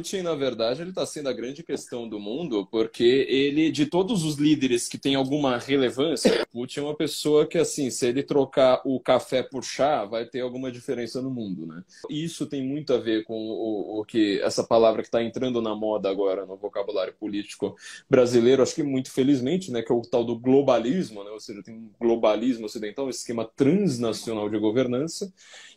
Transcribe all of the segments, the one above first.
Putin, na verdade, ele está sendo a grande questão do mundo, porque ele, de todos os líderes que têm alguma relevância, Putin é uma pessoa que, assim, se ele trocar o café por chá, vai ter alguma diferença no mundo, né? Isso tem muito a ver com o, o que essa palavra que está entrando na moda agora no vocabulário político brasileiro, acho que muito felizmente, né, que é o tal do globalismo, né? Ou seja, tem um globalismo ocidental, um esquema transnacional de governança,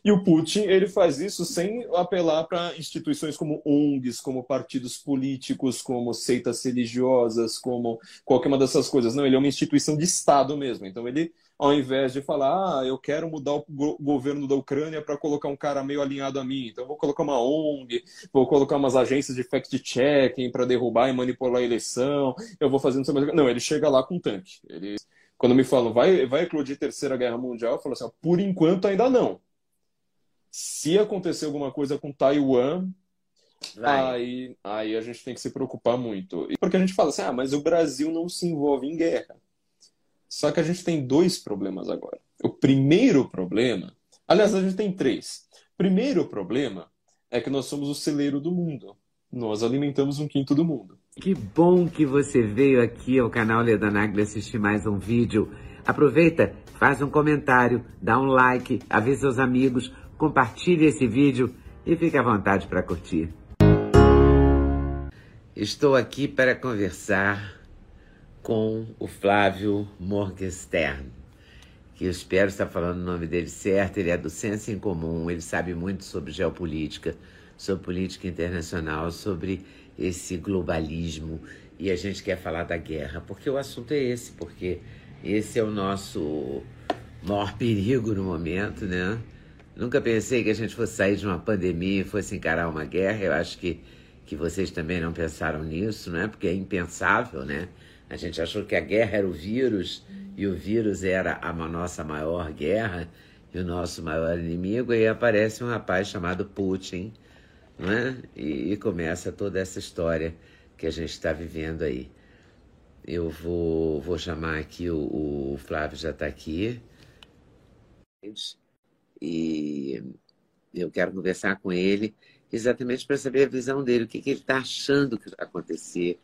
e o Putin, ele faz isso sem apelar para instituições como ONG, Como partidos políticos, como seitas religiosas, como qualquer uma dessas coisas. Não, ele é uma instituição de Estado mesmo. Então ele, ao invés de falar, ah, eu quero mudar o governo da Ucrânia para colocar um cara meio alinhado a mim, então vou colocar uma ONG, vou colocar umas agências de fact-checking para derrubar e manipular a eleição, eu vou fazendo. Não, ele chega lá com um tanque. Ele, quando me falam, vai, vai eclodir Terceira Guerra Mundial, eu falo assim, por enquanto ainda não. Se acontecer alguma coisa com Taiwan, Aí, aí a gente tem que se preocupar muito. Porque a gente fala assim, ah, mas o Brasil não se envolve em guerra. Só que a gente tem dois problemas agora. O primeiro problema, aliás, a gente tem três. Primeiro problema é que nós somos o celeiro do mundo. Nós alimentamos um quinto do mundo. Que bom que você veio aqui ao canal Leda Nagli assistir mais um vídeo. Aproveita, faz um comentário, dá um like, avisa seus amigos, compartilhe esse vídeo e fique à vontade para curtir. Estou aqui para conversar com o Flávio Morgenstern, que eu espero estar falando o nome dele certo. Ele é do Senso em Comum, ele sabe muito sobre geopolítica, sobre política internacional, sobre esse globalismo. E a gente quer falar da guerra, porque o assunto é esse, porque esse é o nosso maior perigo no momento, né? Nunca pensei que a gente fosse sair de uma pandemia e fosse encarar uma guerra. Eu acho que que vocês também não pensaram nisso, né? Porque é impensável, né? A gente achou que a guerra era o vírus e o vírus era a nossa maior guerra e o nosso maior inimigo. E aparece um rapaz chamado Putin, né? E, e começa toda essa história que a gente está vivendo aí. Eu vou, vou chamar aqui, o, o Flávio já está aqui. E eu quero conversar com ele exatamente para saber a visão dele, o que, que ele está achando que vai acontecer,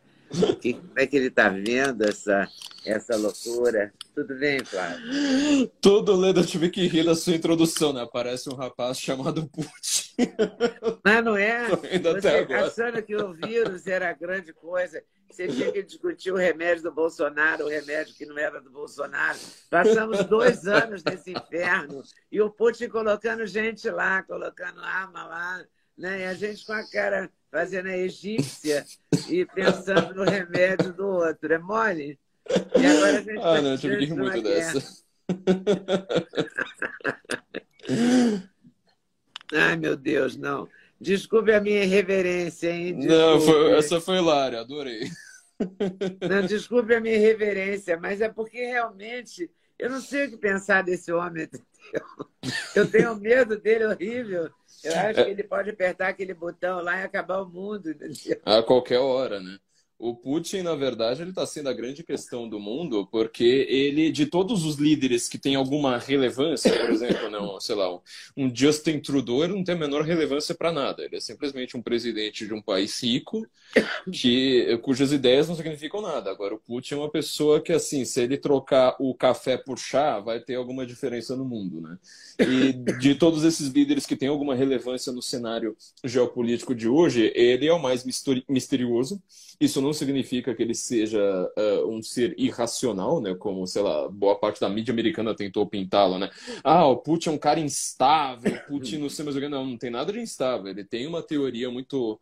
que, como é que ele está vendo essa, essa loucura. Tudo bem, Flávio? Todo lendo eu tive que rir da sua introdução, né? Parece um rapaz chamado Putin. Mas não é? Você achando que o vírus era a grande coisa. Você tinha que discutir o remédio do Bolsonaro, o remédio que não era do Bolsonaro. Passamos dois anos nesse inferno. E o Putin colocando gente lá, colocando arma lá né? E a gente com a cara fazendo a egípcia e pensando no remédio do outro. É mole? E agora a gente ah, tá não, eu tive que rir muito dessa. Ai, meu Deus, não. Desculpe a minha irreverência, hein? Desculpe. Não, foi, essa foi hilária, adorei. Não, desculpe a minha irreverência, mas é porque realmente eu não sei o que pensar desse homem. Eu tenho medo dele horrível. Eu acho que ele pode apertar aquele botão lá e acabar o mundo. A qualquer hora, né? O Putin, na verdade, ele está sendo a grande questão do mundo, porque ele, de todos os líderes que têm alguma relevância, por exemplo, não, sei lá, um Justin Trudeau não tem a menor relevância para nada. Ele é simplesmente um presidente de um país rico, que, cujas ideias não significam nada. Agora, o Putin é uma pessoa que, assim, se ele trocar o café por chá, vai ter alguma diferença no mundo, né? E de todos esses líderes que têm alguma relevância no cenário geopolítico de hoje, ele é o mais misterioso. Isso não significa que ele seja uh, um ser irracional, né? Como, sei lá, boa parte da mídia americana tentou pintá-lo, né? Ah, o Putin é um cara instável, Putin não sei mais o que. Não, não tem nada de instável. Ele tem uma teoria muito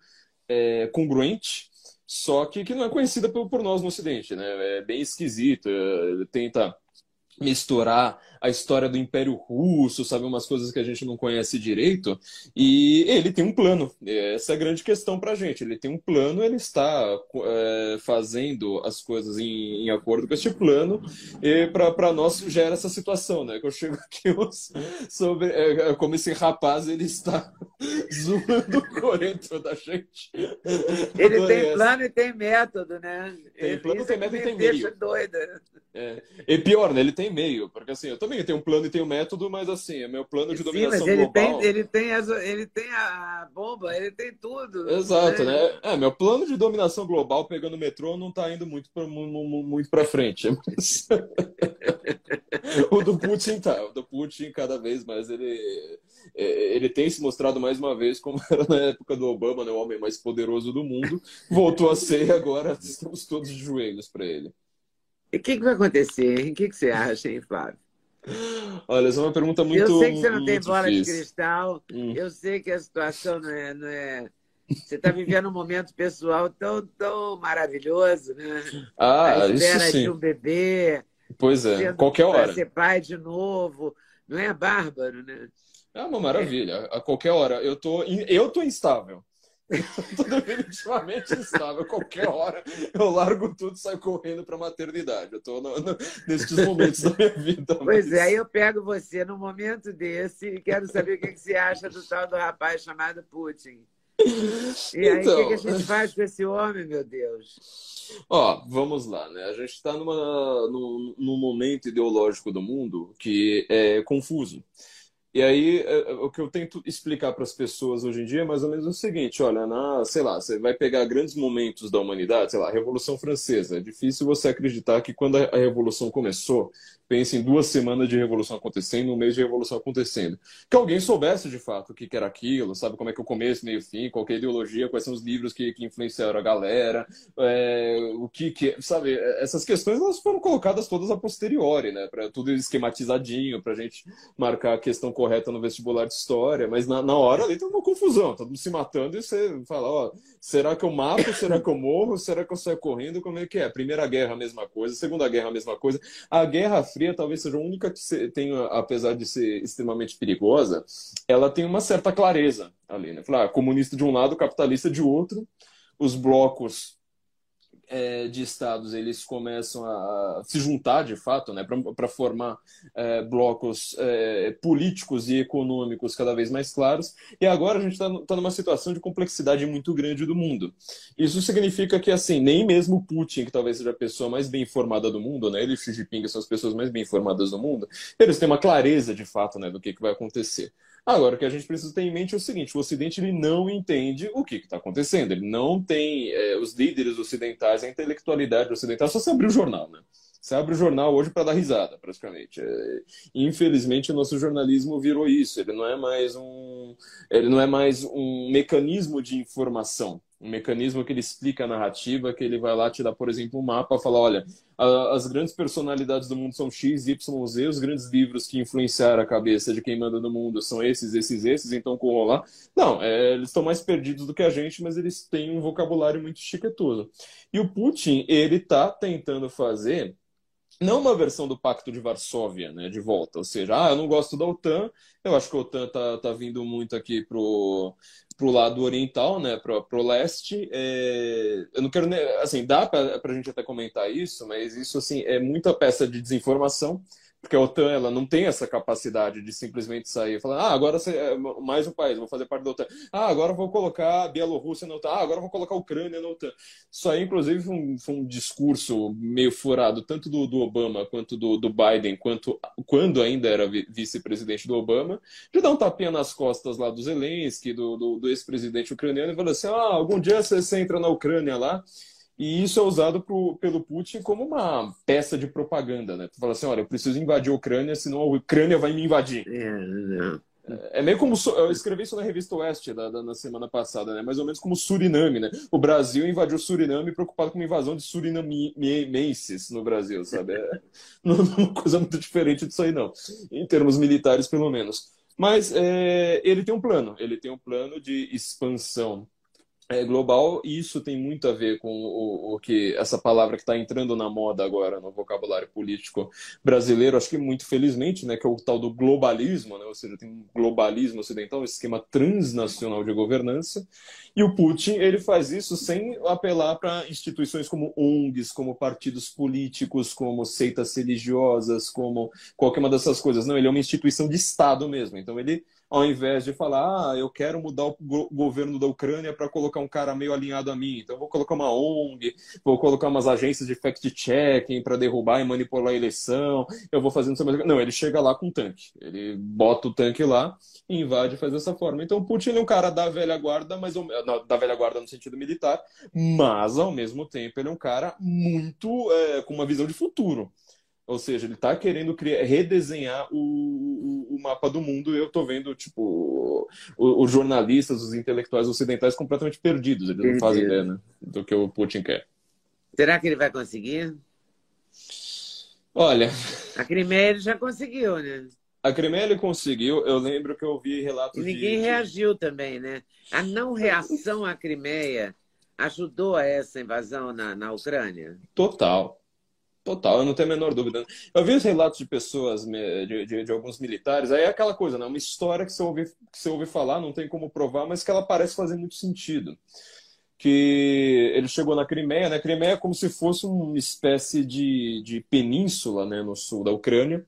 é, congruente, só que, que não é conhecida por, por nós no Ocidente, né? É bem esquisito. Ele tenta misturar a história do Império Russo, sabe? Umas coisas que a gente não conhece direito. E ele tem um plano. Essa é a grande questão para a gente. Ele tem um plano, ele está é, fazendo as coisas em, em, acordo com este plano. E para nós gera essa situação, né? Que eu chego aqui sobre é, como esse rapaz ele está zoando o Corinto da gente. Ele tem plano e tem método, né? Tem plano, tem método e tem meio. Doida. É. E pior, né? Ele tem meio, porque assim, eu também tenho um plano e tenho um método, mas assim, é meu plano de Sim, dominação mas ele global. Tem, ele, tem as, ele tem a bomba, ele tem tudo. Exato, né? né? É, meu plano de dominação global pegando o metrô não tá indo muito pra, muito pra frente. Mas... o do Putin tá. O do Putin, cada vez mais, ele, é, ele tem se mostrado mais uma vez como era na época do Obama, né? o homem mais poderoso do mundo. Voltou a ser e agora estamos todos de joelhos para ele. E o que, que, vai acontecer, hein? O que, que você acha, hein, Flávio? Olha, essa é uma pergunta muito Eu sei que você não tem bola difícil. de cristal, hum. eu sei que a situação não é. Não é... Você está vivendo um momento pessoal tão, tão maravilhoso, né? Ah, a espera isso sim. de um bebê. Pois é, qualquer hora. ser pai de novo. Não é bárbaro, né? É uma maravilha. A qualquer hora. Eu tô, eu tô instável. Estou definitivamente instável. Qualquer hora eu largo tudo e saio correndo para a maternidade. Eu estou nesses momentos da minha vida. Pois mas... é, aí eu pego você num momento desse e quero saber o que, que você acha do tal do rapaz chamado Putin. E aí, então... o que, que a gente faz com esse homem, meu Deus? Ó, vamos lá, né? A gente está num, num momento ideológico do mundo que é confuso. E aí, é, é, o que eu tento explicar para as pessoas hoje em dia é mais ou menos o seguinte: olha, na, sei lá, você vai pegar grandes momentos da humanidade, sei lá, a Revolução Francesa. É difícil você acreditar que quando a Revolução começou, pense em duas semanas de revolução acontecendo, um mês de revolução acontecendo. Que alguém soubesse de fato o que era aquilo, sabe? Como é que é o começo, meio fim, qual é a ideologia, quais são os livros que, que influenciaram a galera, é, o que, que, sabe, essas questões elas foram colocadas todas a posteriori, né, para tudo esquematizadinho, para a gente marcar a questão correta no vestibular de história, mas na, na hora ali tem uma confusão, todo mundo se matando e você fala, ó, será que eu mato, será que eu morro, será que eu saio correndo, como é que é? Primeira guerra, a mesma coisa, Segunda guerra, a mesma coisa, a guerra Fria talvez seja a única que tem, apesar de ser extremamente perigosa, ela tem uma certa clareza ali, né? Falar, ah, comunista de um lado, capitalista de outro, os blocos é, de estados eles começam a se juntar de fato né, para formar é, blocos é, políticos e econômicos cada vez mais claros. E agora a gente está tá numa situação de complexidade muito grande do mundo. Isso significa que assim nem mesmo Putin, que talvez seja a pessoa mais bem informada do mundo, né, ele e Xi Jinping são as pessoas mais bem informadas do mundo, eles têm uma clareza de fato né, do que, que vai acontecer. Agora, o que a gente precisa ter em mente é o seguinte: o Ocidente ele não entende o que está acontecendo. Ele não tem é, os líderes ocidentais, a intelectualidade ocidental. Só se abrir o jornal, né? Você abre o jornal hoje para dar risada, praticamente. É, infelizmente, o nosso jornalismo virou isso. Ele não é mais um, ele não é mais um mecanismo de informação um mecanismo que ele explica a narrativa, que ele vai lá te dar, por exemplo, um mapa, falar, olha, a, as grandes personalidades do mundo são X, Y, Z, os grandes livros que influenciaram a cabeça de quem manda no mundo são esses, esses, esses, então corram lá. Não, é, eles estão mais perdidos do que a gente, mas eles têm um vocabulário muito chiquetoso. E o Putin, ele está tentando fazer não uma versão do Pacto de Varsóvia, né, de volta, ou seja, ah, eu não gosto da OTAN, eu acho que a OTAN tá, tá vindo muito aqui pro pro lado oriental, né, pro, pro leste, é, eu não quero, assim, dá para a gente até comentar isso, mas isso, assim, é muita peça de desinformação, porque a OTAN ela não tem essa capacidade de simplesmente sair e falar, ah, agora é mais um país, vou fazer parte da OTAN. Ah, agora vou colocar a Bielorrússia na OTAN. Ah, agora vou colocar a Ucrânia na OTAN. Isso aí, inclusive, foi um, foi um discurso meio furado, tanto do, do Obama quanto do, do, Biden, quanto quando ainda era vice-presidente do Obama, de dar um tapinha nas costas lá do Zelensky, do, do, do ex-presidente ucraniano, e falar assim, ah, algum dia você, você entra na Ucrânia lá e isso é usado pro, pelo Putin como uma peça de propaganda, né? Tu fala assim, olha, eu preciso invadir a Ucrânia, senão a Ucrânia vai me invadir. É, é meio como eu escrevi isso na revista Oeste da, da, na semana passada, né? Mais ou menos como Suriname, né? O Brasil invadiu Suriname preocupado com uma invasão de surinamenses no Brasil, sabe? É não, é uma coisa muito diferente disso aí, não. Em termos militares, pelo menos. Mas é, ele tem um plano. Ele tem um plano de expansão é, global, e isso tem muito a ver com o, o que essa palavra que está entrando na moda agora no vocabulário político brasileiro, acho que muito felizmente, né, que é o tal do globalismo, né, ou seja, tem um globalismo ocidental, um esquema transnacional de governança, e o Putin ele faz isso sem apelar para instituições como ONGs, como partidos políticos, como seitas religiosas, como qualquer uma dessas coisas. Não, ele é uma instituição de Estado mesmo. Então ele ao invés de falar, ah, eu quero mudar o governo da Ucrânia para colocar um cara meio alinhado a mim, então vou colocar uma ONG, vou colocar umas agências de fact-checking para derrubar e manipular a eleição, eu vou fazendo... Não, ele chega lá com um tanque, ele bota o tanque lá invade e faz dessa forma. Então, Putin é um cara da velha guarda, mas da velha guarda no sentido militar, mas ao mesmo tempo ele é um cara muito é, com uma visão de futuro. Ou seja, ele está querendo criar, redesenhar o, o, o, mapa do mundo. E eu estou vendo, tipo, os jornalistas, os intelectuais ocidentais completamente perdidos. Eles não fazem ideia né, do que o Putin quer. Será que ele vai conseguir? Olha. A Crimeia ele já conseguiu, né? A Crimeia ele conseguiu. Eu lembro que eu vi relatos. E ninguém de... reagiu também, né? A não reação à Crimeia ajudou a essa invasão na, na Ucrânia? Total. Total, eu não tenho a menor dúvida. Eu vi os relatos de pessoas, de, de, de, alguns militares, aí é aquela coisa, né? Uma história que você, ouve, que você ouve falar, não tem como provar, mas que ela parece fazer muito sentido. Que ele chegou na Crimeia, né? Crimeia é como se fosse uma espécie de, de península, né? No sul da Ucrânia,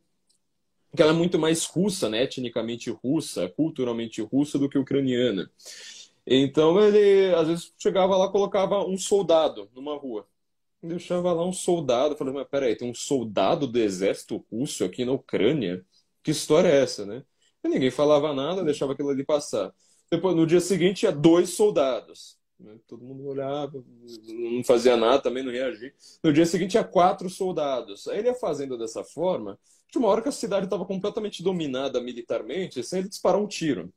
que ela é muito mais russa, né? Etnicamente russa, culturalmente russa do que ucraniana. Então ele, às vezes, chegava lá colocava um soldado numa rua deixava lá um soldado. Falei, mas peraí, tem um soldado do exército russo aqui na Ucrânia? Que história é essa, né? E ninguém falava nada, deixava aquilo ali passar. Depois, no dia seguinte, tinha dois soldados. Né? Todo mundo olhava, não fazia nada, também não reagia. No dia seguinte, tinha quatro soldados. Aí ele ia fazendo dessa forma, de uma hora que a cidade estava completamente dominada militarmente, sem ele disparar um tiro.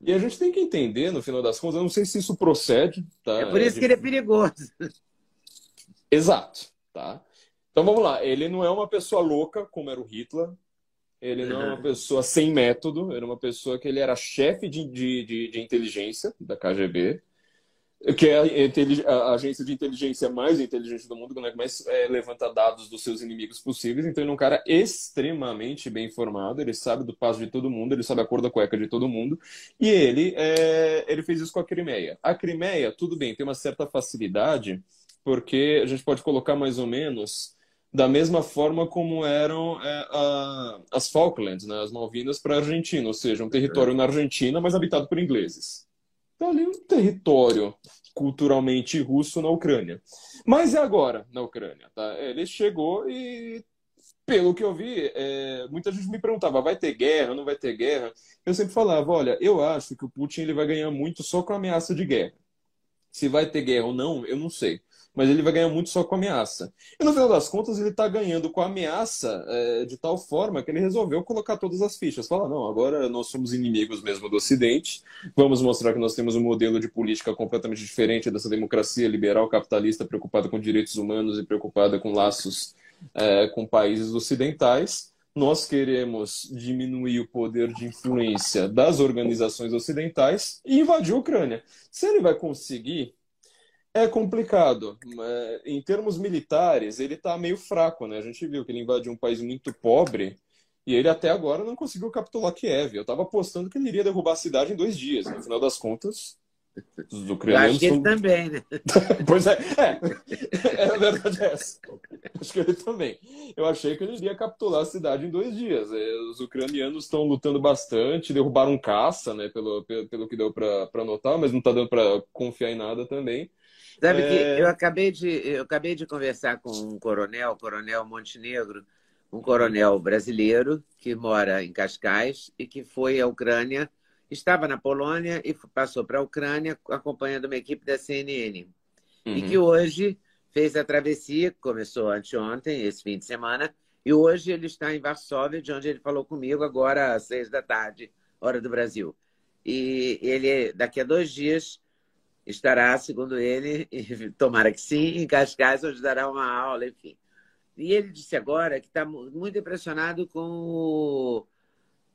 E a gente tem que entender, no final das contas, eu não sei se isso procede. Tá? É por isso é que ele é perigoso. Exato, tá? Então vamos lá, ele não é uma pessoa louca como era o Hitler, ele não é uma pessoa sem método, era uma pessoa que ele era chefe de, de, de, de inteligência da KGB, que é a, a, agência de inteligência mais inteligente do mundo, né, que mais é, levanta dados dos seus inimigos possíveis. Então ele é um cara extremamente bem informado, ele sabe do passo de todo mundo, ele sabe a cor da cueca de todo mundo, e ele, é, ele fez isso com a Crimeia. A Crimeia, tudo bem, tem uma certa facilidade porque a gente pode colocar mais ou menos da mesma forma como eram é, a, as Falklands, né, as Malvinas para a Argentina, ou seja, um território na Argentina, mas habitado por ingleses. Então ali um território culturalmente russo na Ucrânia. Mas é agora na Ucrânia, tá? Ele chegou e pelo que eu vi, é, muita gente me perguntava, vai ter guerra, não vai ter guerra? Eu sempre falava, olha, eu acho que o Putin ele vai ganhar muito só com a ameaça de guerra. Se vai ter guerra ou não, eu não sei mas ele vai ganhar muito só com ameaça. E no final das contas, ele está ganhando com ameaça é, de tal forma que ele resolveu colocar todas as fichas. Fala, não, agora nós somos inimigos mesmo do Ocidente, vamos mostrar que nós temos um modelo de política completamente diferente dessa democracia liberal capitalista preocupada com direitos humanos e preocupada com laços é, com países ocidentais. Nós queremos diminuir o poder de influência das organizações ocidentais e invadir a Ucrânia. Se ele vai conseguir, é complicado. É, em termos militares, ele está meio fraco, né? A gente viu que ele invadiu um país muito pobre e ele até agora não conseguiu capturar Kiev. Eu estava apostando que ele iria derrubar a cidade em dois dias. No final das contas, os ucranianos. acho que ele são... também, né? pois é, é, é a verdade é essa. Acho que ele também. Eu achei que ele iria capturar a cidade em dois dias. É, os ucranianos estão lutando bastante, derrubaram um caça, né? Pelo, pelo, pelo que deu para notar, mas não está dando para confiar em nada também. Sabe é... que eu acabei, de, eu acabei de conversar com um coronel, o coronel Montenegro, um coronel brasileiro que mora em Cascais e que foi à Ucrânia, estava na Polônia e passou para a Ucrânia acompanhando uma equipe da CNN. Uhum. E que hoje fez a travessia, começou anteontem, esse fim de semana, e hoje ele está em Varsóvia, de onde ele falou comigo agora às seis da tarde, hora do Brasil. E ele, daqui a dois dias, estará, segundo ele, tomara que sim, em Cascais, onde dará uma aula, enfim. E ele disse agora que está muito impressionado com o,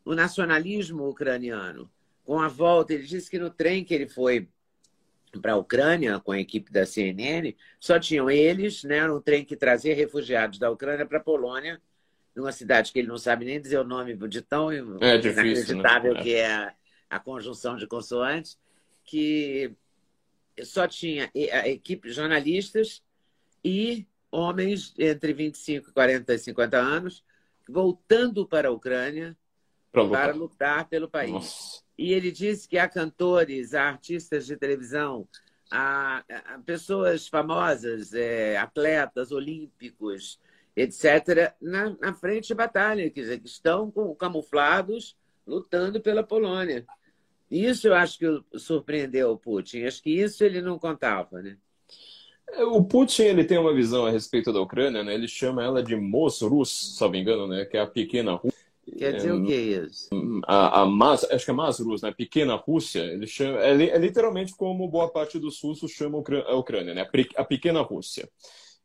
o, nacionalismo ucraniano, com a volta. Ele disse que no trem que ele foi para a Ucrânia com a equipe da CNN, só tinham eles, né, um trem que trazia refugiados da Ucrânia para a Polônia, numa cidade que ele não sabe nem dizer o nome de tão é difícil, inacreditável né? que é a, a, conjunção de consoantes, que só tinha a equipe jornalistas e homens entre 25, 40 e 50 anos voltando para a Ucrânia lutar. para lutar pelo país. Nossa. E ele disse que há cantores, há artistas de televisão, há, há pessoas famosas, é, atletas olímpicos, etc., na, na, frente de batalha, quer dizer, que estão com, camuflados lutando pela Polônia. Isso eu acho que surpreendeu o Putin. Acho que isso ele não contava, né? É, o Putin ele tem uma visão a respeito da Ucrânia, né? Ele chama ela de Mos Rus, se não me engano, né? Que é a pequena Rússia. Quer dizer é, o que é isso? A, a Mas, acho que é Mas Rus, né? Pequena Rússia. Ele chama, é, é, literalmente como boa parte dos russos chamam a Ucrânia, né? A pequena Rússia.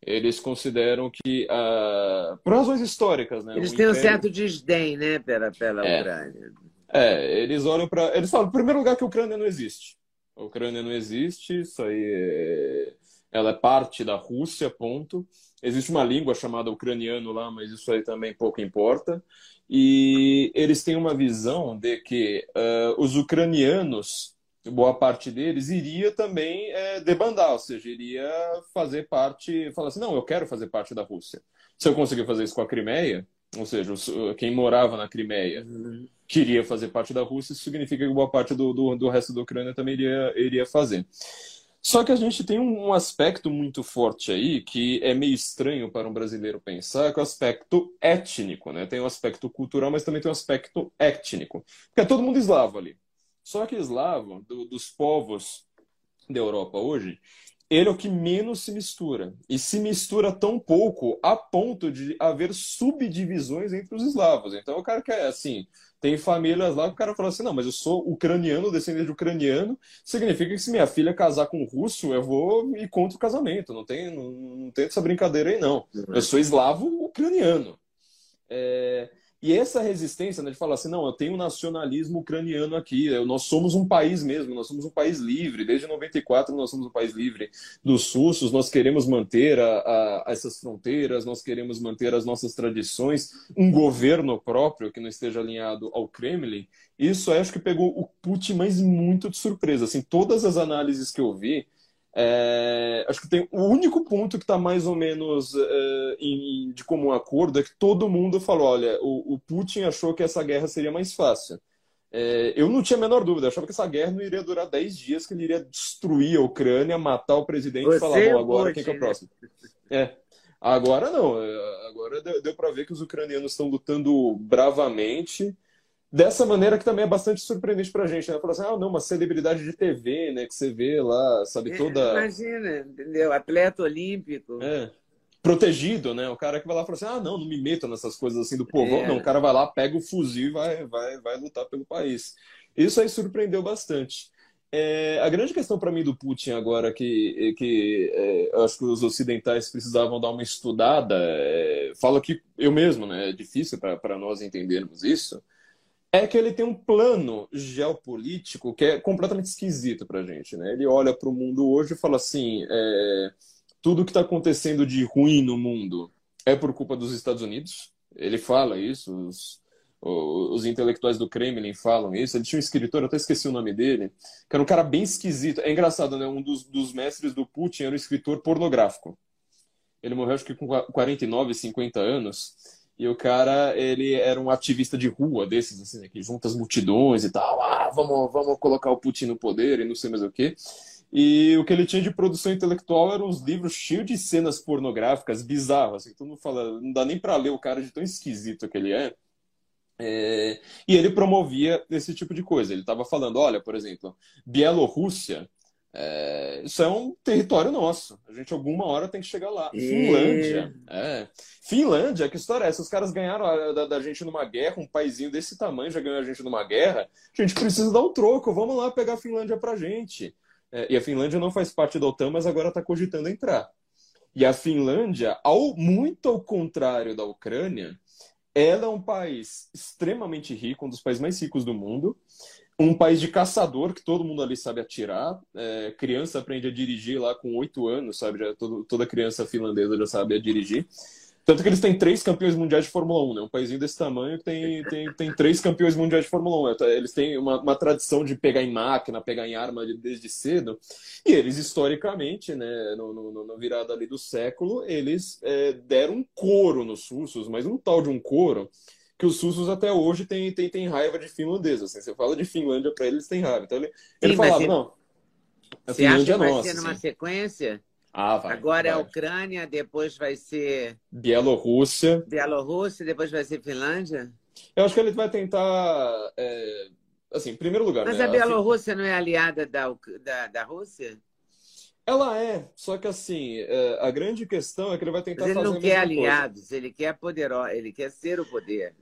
Eles consideram que, uh, por razões históricas, né? Eles têm império... um certo desdém, né, pela, pela é. Ucrânia. É, eles olham para, eles falam, em primeiro lugar, que a Ucrânia não existe. A Ucrânia não existe, isso aí é ela é parte da Rússia, ponto. Existe uma língua chamada ucraniano lá, mas isso aí também pouco importa. E eles têm uma visão de que uh, os ucranianos, boa parte deles, iria também é, debandar, ou seja, iria fazer parte, falar assim, não, eu quero fazer parte da Rússia. Se eu conseguir fazer isso com a Crimeia, ou seja, quem morava na Crimeia uhum. queria fazer parte da Rússia, isso significa que boa parte do, do, do resto da Ucrânia também iria, iria fazer. Só que a gente tem um aspecto muito forte aí, que é meio estranho para um brasileiro pensar, que é o aspecto étnico, né? Tem o aspecto cultural, mas também tem o aspecto étnico. Porque é todo mundo eslavo ali. Só que eslavo, do, dos povos da Europa hoje, ele é o que menos se mistura. E se mistura tão pouco a ponto de haver subdivisões entre os eslavos. Então o cara que é assim, tem famílias lá que o cara fala assim: não, mas eu sou ucraniano, descendente de ucraniano, significa que se minha filha casar com um russo, eu vou ir contra o casamento. Não tem, não, não tem essa brincadeira aí, não. Eu sou eslavo ucraniano. É, e essa resistência né, de falar assim, não, eu tenho um nacionalismo ucraniano aqui, nós somos um país mesmo, nós somos um país livre, desde 94 nós somos um país livre dos russos, nós queremos manter a, a, essas fronteiras, nós queremos manter as nossas tradições, um governo próprio que não esteja alinhado ao Kremlin, isso acho que pegou o Putin, mas muito de surpresa, assim, todas as análises que eu vi, é, acho que tem o único ponto que está mais ou menos é, em, de comum acordo é que todo mundo falou: olha, o, o Putin achou que essa guerra seria mais fácil. É, eu não tinha a menor dúvida, eu achava que essa guerra não iria durar 10 dias, que ele iria destruir a Ucrânia, matar o presidente Você e falar: bom, agora quem que é o próximo? É. Agora não, é, agora deu, deu para ver que os ucranianos estão lutando bravamente dessa maneira que também é bastante surpreendente pra gente, né? Falar assim, ah, não, uma celebridade de TV, né? Que você vê lá, sabe, é, toda. Imagina, entendeu? Atleta olímpico. É. Protegido, né? O cara que vai lá e fala assim, ah, não, não me meto nessas coisas assim do povão. É. Não, o cara vai lá, pega o fuzil e vai, vai, vai lutar pelo país. Isso aí surpreendeu bastante. É, a grande questão para mim do Putin agora, que, que é, acho que os ocidentais precisavam dar uma estudada, é, falo que eu mesmo, né? É difícil para nós entendermos isso é que ele tem um plano geopolítico que é completamente esquisito para a gente. Né? Ele olha para o mundo hoje e fala assim: é, tudo que está acontecendo de ruim no mundo é por culpa dos Estados Unidos. Ele fala isso, os, os intelectuais do Kremlin falam isso. Ele tinha um escritor, eu até esqueci o nome dele, que era um cara bem esquisito. É engraçado, né? Um dos, dos mestres do Putin era um escritor pornográfico. Ele morreu, acho que com 49, 50 anos. E o cara, ele era um ativista de rua desses, assim, né, que junta as multidões e tal. Ah, vamos, vamos colocar o Putin no poder e não sei mais o quê. E o que ele tinha de produção intelectual eram uns livros cheios de cenas pornográficas bizarras. Assim, todo mundo fala, não dá nem para ler o cara de tão esquisito que ele é. é. E ele promovia esse tipo de coisa. Ele estava falando, olha, por exemplo, Bielorrússia é, isso é um território nosso. A gente alguma hora tem que chegar lá. E... Finlândia. É. Finlândia, que história é essa? Os caras ganharam da, da, gente numa guerra, um paizinho desse tamanho já ganhou a gente numa guerra. A gente precisa dar um troco. Vamos lá pegar a Finlândia pra gente. É, e a Finlândia não faz parte da OTAN, mas agora está cogitando entrar. E a Finlândia, ao, muito ao contrário da Ucrânia, ela é um país extremamente rico, um dos países mais ricos do mundo um país de caçador, que todo mundo ali sabe atirar. É, criança aprende a dirigir lá com oito anos, sabe? Já, todo, toda criança finlandesa já sabe a dirigir. Tanto que eles têm três campeões mundiais de Fórmula 1, né? Um país desse tamanho tem, tem, tem três campeões mundiais de Fórmula 1. Então, eles têm uma, uma tradição de pegar em máquina, pegar em arma desde cedo. E eles, historicamente, né, no, no, no virada ali do século, eles é, deram um couro nos russos, mas um tal de um couro que os russos até hoje têm, têm, têm raiva de finlandês. Assim, você fala de Finlândia para eles, têm raiva. Então ele, Sim, ele falava, não, a você Finlândia acha que é vai nossa. ser numa assim. sequência? Ah, vai. Agora vai. é a Ucrânia, depois vai ser. Bielorrússia. Bielorrússia, depois vai ser Finlândia? Eu acho que ele vai tentar. É... Assim, em primeiro lugar. Mas né? a Bielorrússia não é aliada da, da, da Rússia? Ela é, só que assim, é, a grande questão é que ele vai tentar Mas ele não quer aliados, coisa. ele quer poderoso, ele quer ser o poder.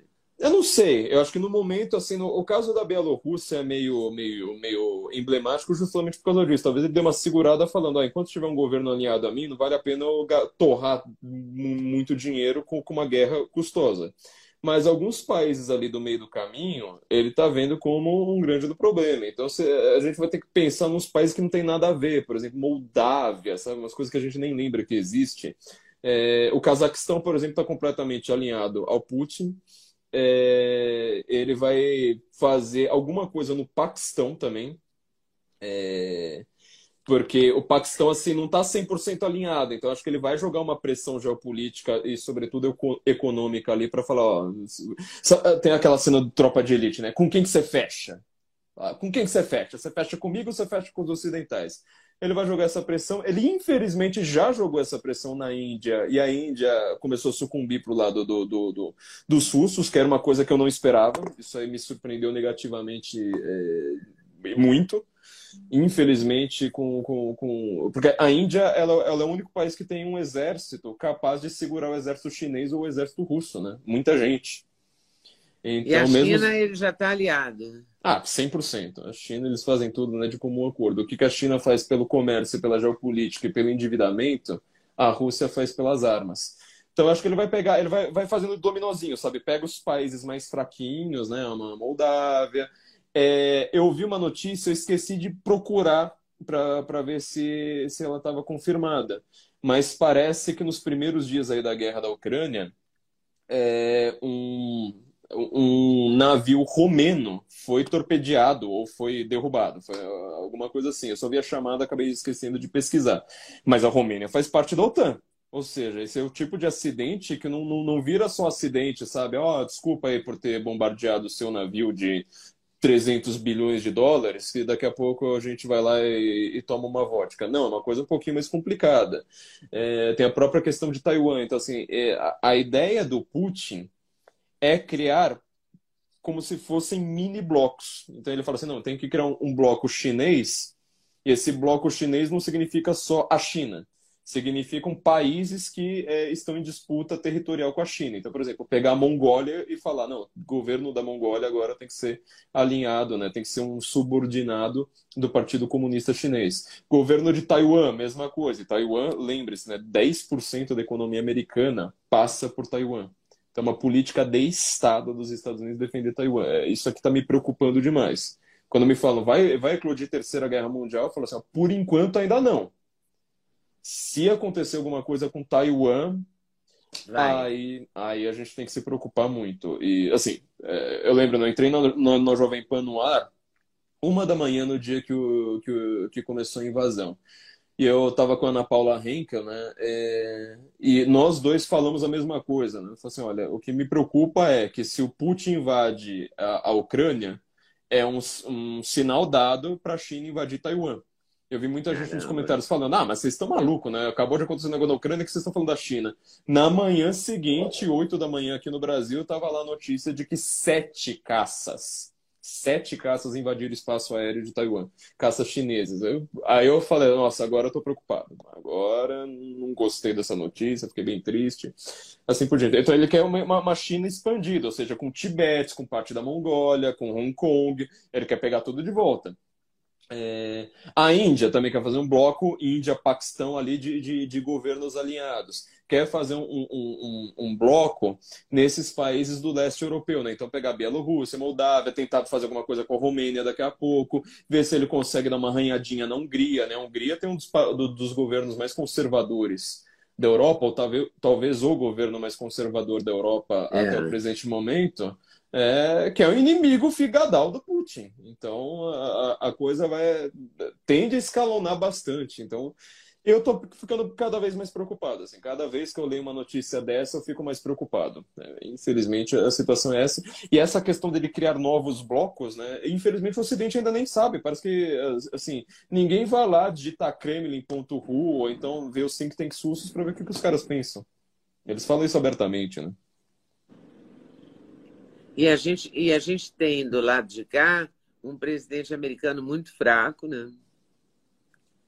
Eu não sei, eu acho que no momento, assim, no, o caso da Bielorrússia é meio, meio, meio emblemático justamente por causa disso. Talvez ele dê uma segurada falando, ah, enquanto tiver um governo alinhado a mim, não vale a pena eu torrar muito dinheiro com, com uma guerra custosa. Mas alguns países ali do meio do caminho, ele está vendo como um grande problema. Então a gente vai ter que pensar nos países que não tem nada a ver. Por exemplo, Moldávia, sabe? Umas coisas que a gente nem lembra que existe. É, o Cazaquistão, por exemplo, está completamente alinhado ao Putin é, ele vai fazer alguma coisa no Paquistão também. É, porque o Paquistão assim não está 100% alinhado, então acho que ele vai jogar uma pressão geopolítica e sobretudo econômica ali para falar, ó, tem aquela cena do tropa de elite, né? Com quem que você fecha? Ah, com quem que você fecha? Você fecha comigo ou você fecha com os ocidentais? Ele vai jogar essa pressão. Ele, infelizmente, já jogou essa pressão na Índia, e a Índia começou a sucumbir para o lado do, do, do, dos russos, que era uma coisa que eu não esperava. Isso aí me surpreendeu negativamente é, muito. Infelizmente, com, com, com, Porque a Índia ela, ela é o único país que tem um exército capaz de segurar o exército chinês ou o exército russo, né? Muita gente. Então, e a China mesmo... ele já está aliado. Né? Ah, 100%. A China, eles fazem tudo né, de comum acordo. O que a China faz pelo comércio, pela geopolítica e pelo endividamento, a Rússia faz pelas armas. Então, acho que ele vai pegar, ele vai, vai fazendo dominozinho, sabe? Pega os países mais fraquinhos, né? Uma Moldávia. É, eu vi uma notícia, eu esqueci de procurar para ver se, se ela estava confirmada. Mas parece que nos primeiros dias aí da guerra da Ucrânia, é, um, um navio romeno foi torpedeado ou foi derrubado. Foi alguma coisa assim. Eu só vi a chamada, acabei esquecendo de pesquisar. Mas a Romênia faz parte da OTAN. Ou seja, esse é o tipo de acidente que não, não, não vira só acidente, sabe? Ó, oh, desculpa aí por ter bombardeado o seu navio de 300 bilhões de dólares, que daqui a pouco a gente vai lá e, e toma uma vodka. Não, é uma coisa um pouquinho mais complicada. É, tem a própria questão de Taiwan. Então, assim, é, a, a ideia do Putin é criar como se fossem mini blocos. Então ele fala assim: não, tem que criar um, um bloco chinês, e esse bloco chinês não significa só a China. Significam países que é, estão em disputa territorial com a China. Então, por exemplo, pegar a Mongólia e falar: não, o governo da Mongólia agora tem que ser alinhado, né? tem que ser um subordinado do Partido Comunista Chinês. Governo de Taiwan, mesma coisa. Taiwan, lembre-se, né? 10% da economia americana passa por Taiwan. Então, uma política de Estado dos Estados Unidos defender Taiwan. É, isso aqui está me preocupando demais. Quando me falam, vai, vai eclodir Terceira Guerra Mundial, eu falo assim, ó, por enquanto ainda não. Se acontecer alguma coisa com Taiwan, aí, aí a gente tem que se preocupar muito. E, assim, é, eu lembro, eu entrei na, na, na Jovem Pan no ar, uma da manhã no dia que, o, que, o, que começou a invasão. E eu estava com a Ana Paula Henkel, né? É, e nós dois falamos a mesma coisa, né? Falei assim, olha, o que me preocupa é que se o Putin invade a, a Ucrânia, é um, um sinal dado para a China invadir Taiwan. Eu vi muita gente nos comentários falando, ah, mas vocês estão malucos, né? Acabou de acontecer um negócio na Ucrânia que vocês estão falando da China. Na manhã seguinte, 8 da manhã aqui no Brasil, estava lá a notícia de que sete caças sete caças invadiram o espaço aéreo de Taiwan, caças chinesas. Eu, aí eu falei, nossa, agora eu tô preocupado. Agora não gostei dessa notícia, fiquei bem triste. Assim por diante. Então ele quer uma, uma China expandida, ou seja, com Tibete, com parte da Mongólia, com Hong Kong. Ele quer pegar tudo de volta. É, a Índia também quer fazer um bloco Índia-Paquistão ali de, de, de, governos alinhados. Quer fazer um, um, um, um, bloco nesses países do leste europeu, né? Então pegar Bielorrússia, Moldávia, tentar fazer alguma coisa com a Romênia daqui a pouco, ver se ele consegue dar uma arranhadinha na Hungria, né? A Hungria tem um dos, dos governos mais conservadores da Europa, ou talvez, talvez o governo mais conservador da Europa é. até o presente momento é, que é o inimigo figadal do Putin. Então a, a coisa vai tende a escalonar bastante. Então eu estou ficando cada vez mais preocupado. Assim, cada vez que eu leio uma notícia dessa, eu fico mais preocupado. Né? Infelizmente, a situação é essa. E essa questão dele criar novos blocos, né? Infelizmente, o Ocidente ainda nem sabe. Parece que, assim, ninguém vai lá digitar kremlin.ru ou então ver os think tanks russos para ver o que, que os caras pensam. Eles falam isso abertamente, né? E a gente, e a gente tem do lado de cá um presidente americano muito fraco, né?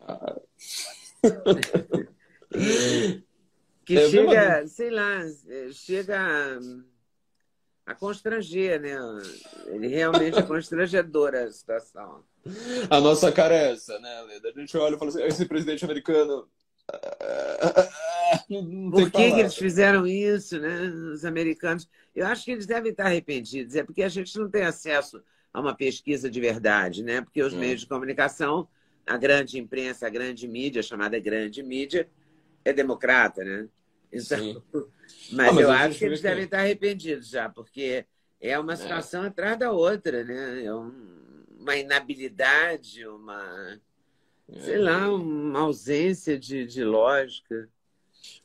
Ah. que é chega, mesmo... sei lá, chega a, a, constranger, né? Ele realmente é constrangedora a situação. A nossa cara é essa, né, Leda? A gente olha e fala assim, esse presidente americano por que, que, eles fizeram isso, né? Os americanos. Eu acho que eles devem estar arrependidos, é porque a gente não tem acesso a uma pesquisa de verdade, né? Porque os hum. meios de comunicação, a grande imprensa, a grande mídia, chamada grande mídia, é democrata, né? Então, mas, ah, mas, eu acho que eles que... devem estar arrependidos já, porque é uma é. situação é. atrás da outra, né? É um, uma inabilidade, uma sei lá, uma ausência de, de lógica.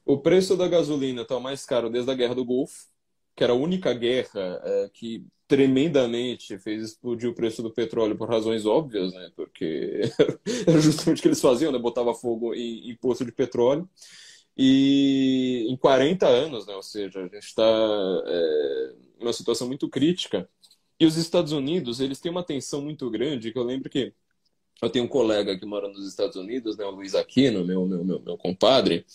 O preço da gasolina está mais caro desde a Guerra do Golfo, que era a única guerra é, que tremendamente fez explodir o preço do petróleo por razões óbvias, né? Porque era justamente o que eles faziam, né? Botava fogo em, em poço de petróleo. E em 40 anos, né? Ou seja, a gente está é, numa situação muito crítica. E os Estados Unidos, eles têm uma tensão muito grande, que eu lembro que eu tenho um colega que mora nos Estados Unidos, né, o Luiz Aquino, meu, meu, meu, meu compadre,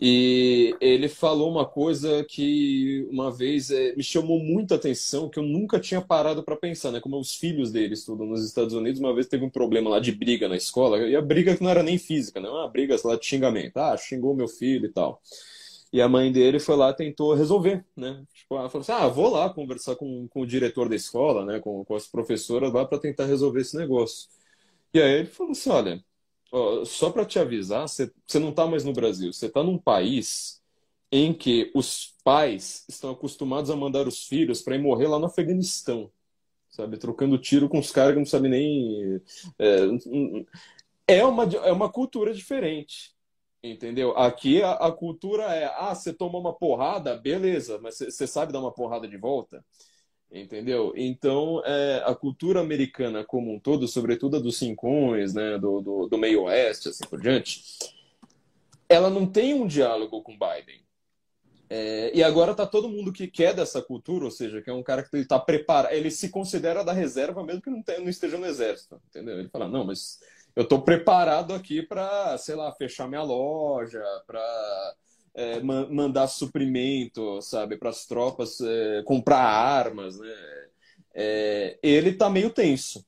e ele falou uma coisa que uma vez é, me chamou muita atenção, que eu nunca tinha parado para pensar, né? Como os filhos dele estudam nos Estados Unidos, uma vez teve um problema lá de briga na escola, e a briga que não era nem física, né? Uma briga lá de xingamento. Ah, xingou meu filho e tal. E a mãe dele foi lá tentou resolver, né? Tipo, ela falou assim: ah, vou lá conversar com, com o diretor da escola, né? Com, com as professoras lá para tentar resolver esse negócio. E aí ele falou assim: olha, só para te avisar, você não está mais no Brasil, você está num país em que os pais estão acostumados a mandar os filhos para ir morrer lá no Afeganistão, sabe? Trocando tiro com os caras que não sabem nem. É, é, uma, é uma cultura diferente. Entendeu? Aqui a, a cultura é: ah, você toma uma porrada, beleza, mas você sabe dar uma porrada de volta entendeu? Então, é, a cultura americana como um todo, sobretudo a dos cincões, né, do, do, do meio oeste, assim por diante, ela não tem um diálogo com Biden. É, e agora está todo mundo que quer dessa cultura, ou seja, que é um cara que está preparado, ele se considera da reserva mesmo que não, tem, não esteja no exército, entendeu? Ele fala, não, mas eu estou preparado aqui para, sei lá, fechar minha loja, para é, mandar suprimento, sabe, para as tropas é, comprar armas, né? É, ele tá meio tenso.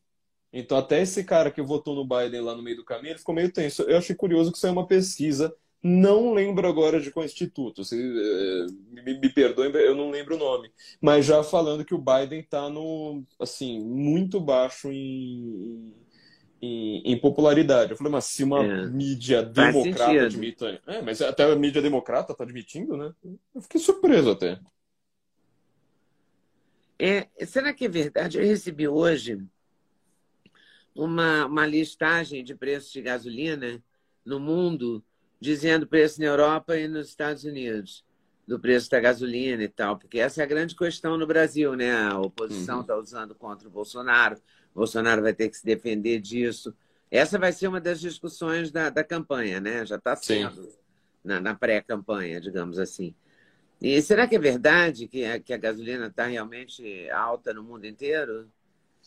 Então, até esse cara que votou no Biden lá no meio do caminho, ele ficou meio tenso. Eu achei curioso que saiu uma pesquisa, não lembro agora de qual instituto, se, é, me, me perdoem, eu não lembro o nome, mas já falando que o Biden está no, assim, muito baixo em, em, em, popularidade. Eu falei, mas se uma é. mídia democrata admite. É, mas até a mídia democrata está admitindo, né? Eu fiquei surpreso até. É, será que é verdade? Eu recebi hoje uma, uma listagem de preços de gasolina no mundo, dizendo preço na Europa e nos Estados Unidos, do preço da gasolina e tal, porque essa é a grande questão no Brasil, né? A oposição está uhum. usando contra o Bolsonaro, Bolsonaro vai ter que se defender disso. Essa vai ser uma das discussões da, da campanha, né? Já está sendo na, na pré-campanha, digamos assim. E será que é verdade que a, que a gasolina está realmente alta no mundo inteiro?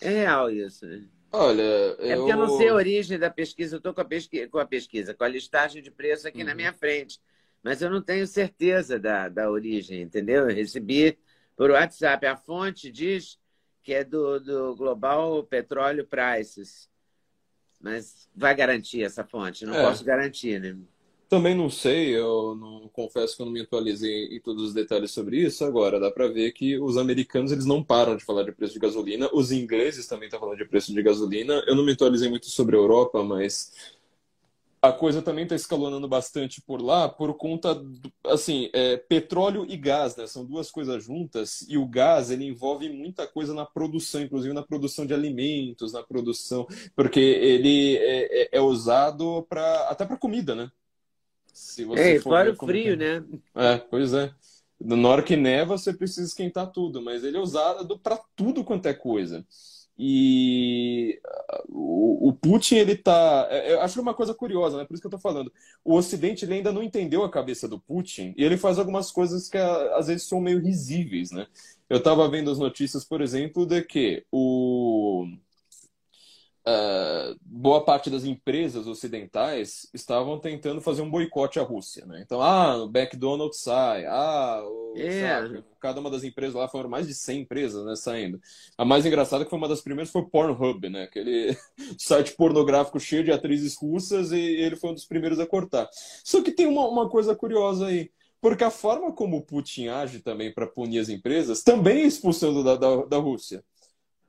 É real isso, né? Olha, eu... É porque eu não sei a origem da pesquisa, eu estou com, a pesquisa, com a pesquisa, com a listagem de preço aqui uhum. na minha frente, mas eu não tenho certeza da, da origem, entendeu? Eu recebi por WhatsApp. A fonte diz que é do, do Global Petróleo Prices. Mas vai garantir essa fonte? Não é. posso garantir, né? Também não sei, eu não confesso que eu não me atualizei em todos os detalhes sobre isso. Agora, dá para ver que os americanos eles não param de falar de preço de gasolina, os ingleses também estão falando de preço de gasolina. Eu não me atualizei muito sobre a Europa, mas a coisa também está escalonando bastante por lá por conta, do, assim, é, petróleo e gás, né? São duas coisas juntas e o gás ele envolve muita coisa na produção, inclusive na produção de alimentos, na produção, porque ele é, é, é usado para até para comida, né? Se você é, fora o frio, né? É, pois é. Na hora que neva, você precisa esquentar tudo, mas ele é usado para tudo quanto é coisa. E o, Putin, ele tá. É, eu acho uma coisa curiosa, né? Por isso que eu tô falando. O Ocidente ele ainda não entendeu a cabeça do Putin e ele faz algumas coisas que às vezes são meio risíveis, né? Eu tava vendo as notícias, por exemplo, de que o uh, boa parte das empresas ocidentais estavam tentando fazer um boicote à Rússia. Né? Então, ah, o McDonald's sai, ah, o. É. cada uma das empresas lá foram mais de 100 empresas né, saindo. A mais engraçada que foi uma das primeiras foi o Pornhub, né? aquele site pornográfico cheio de atrizes russas, e ele foi um dos primeiros a cortar. Só que tem uma, uma coisa curiosa aí. Porque a forma como o Putin age também para punir as empresas também é expulsando da, da, da Rússia.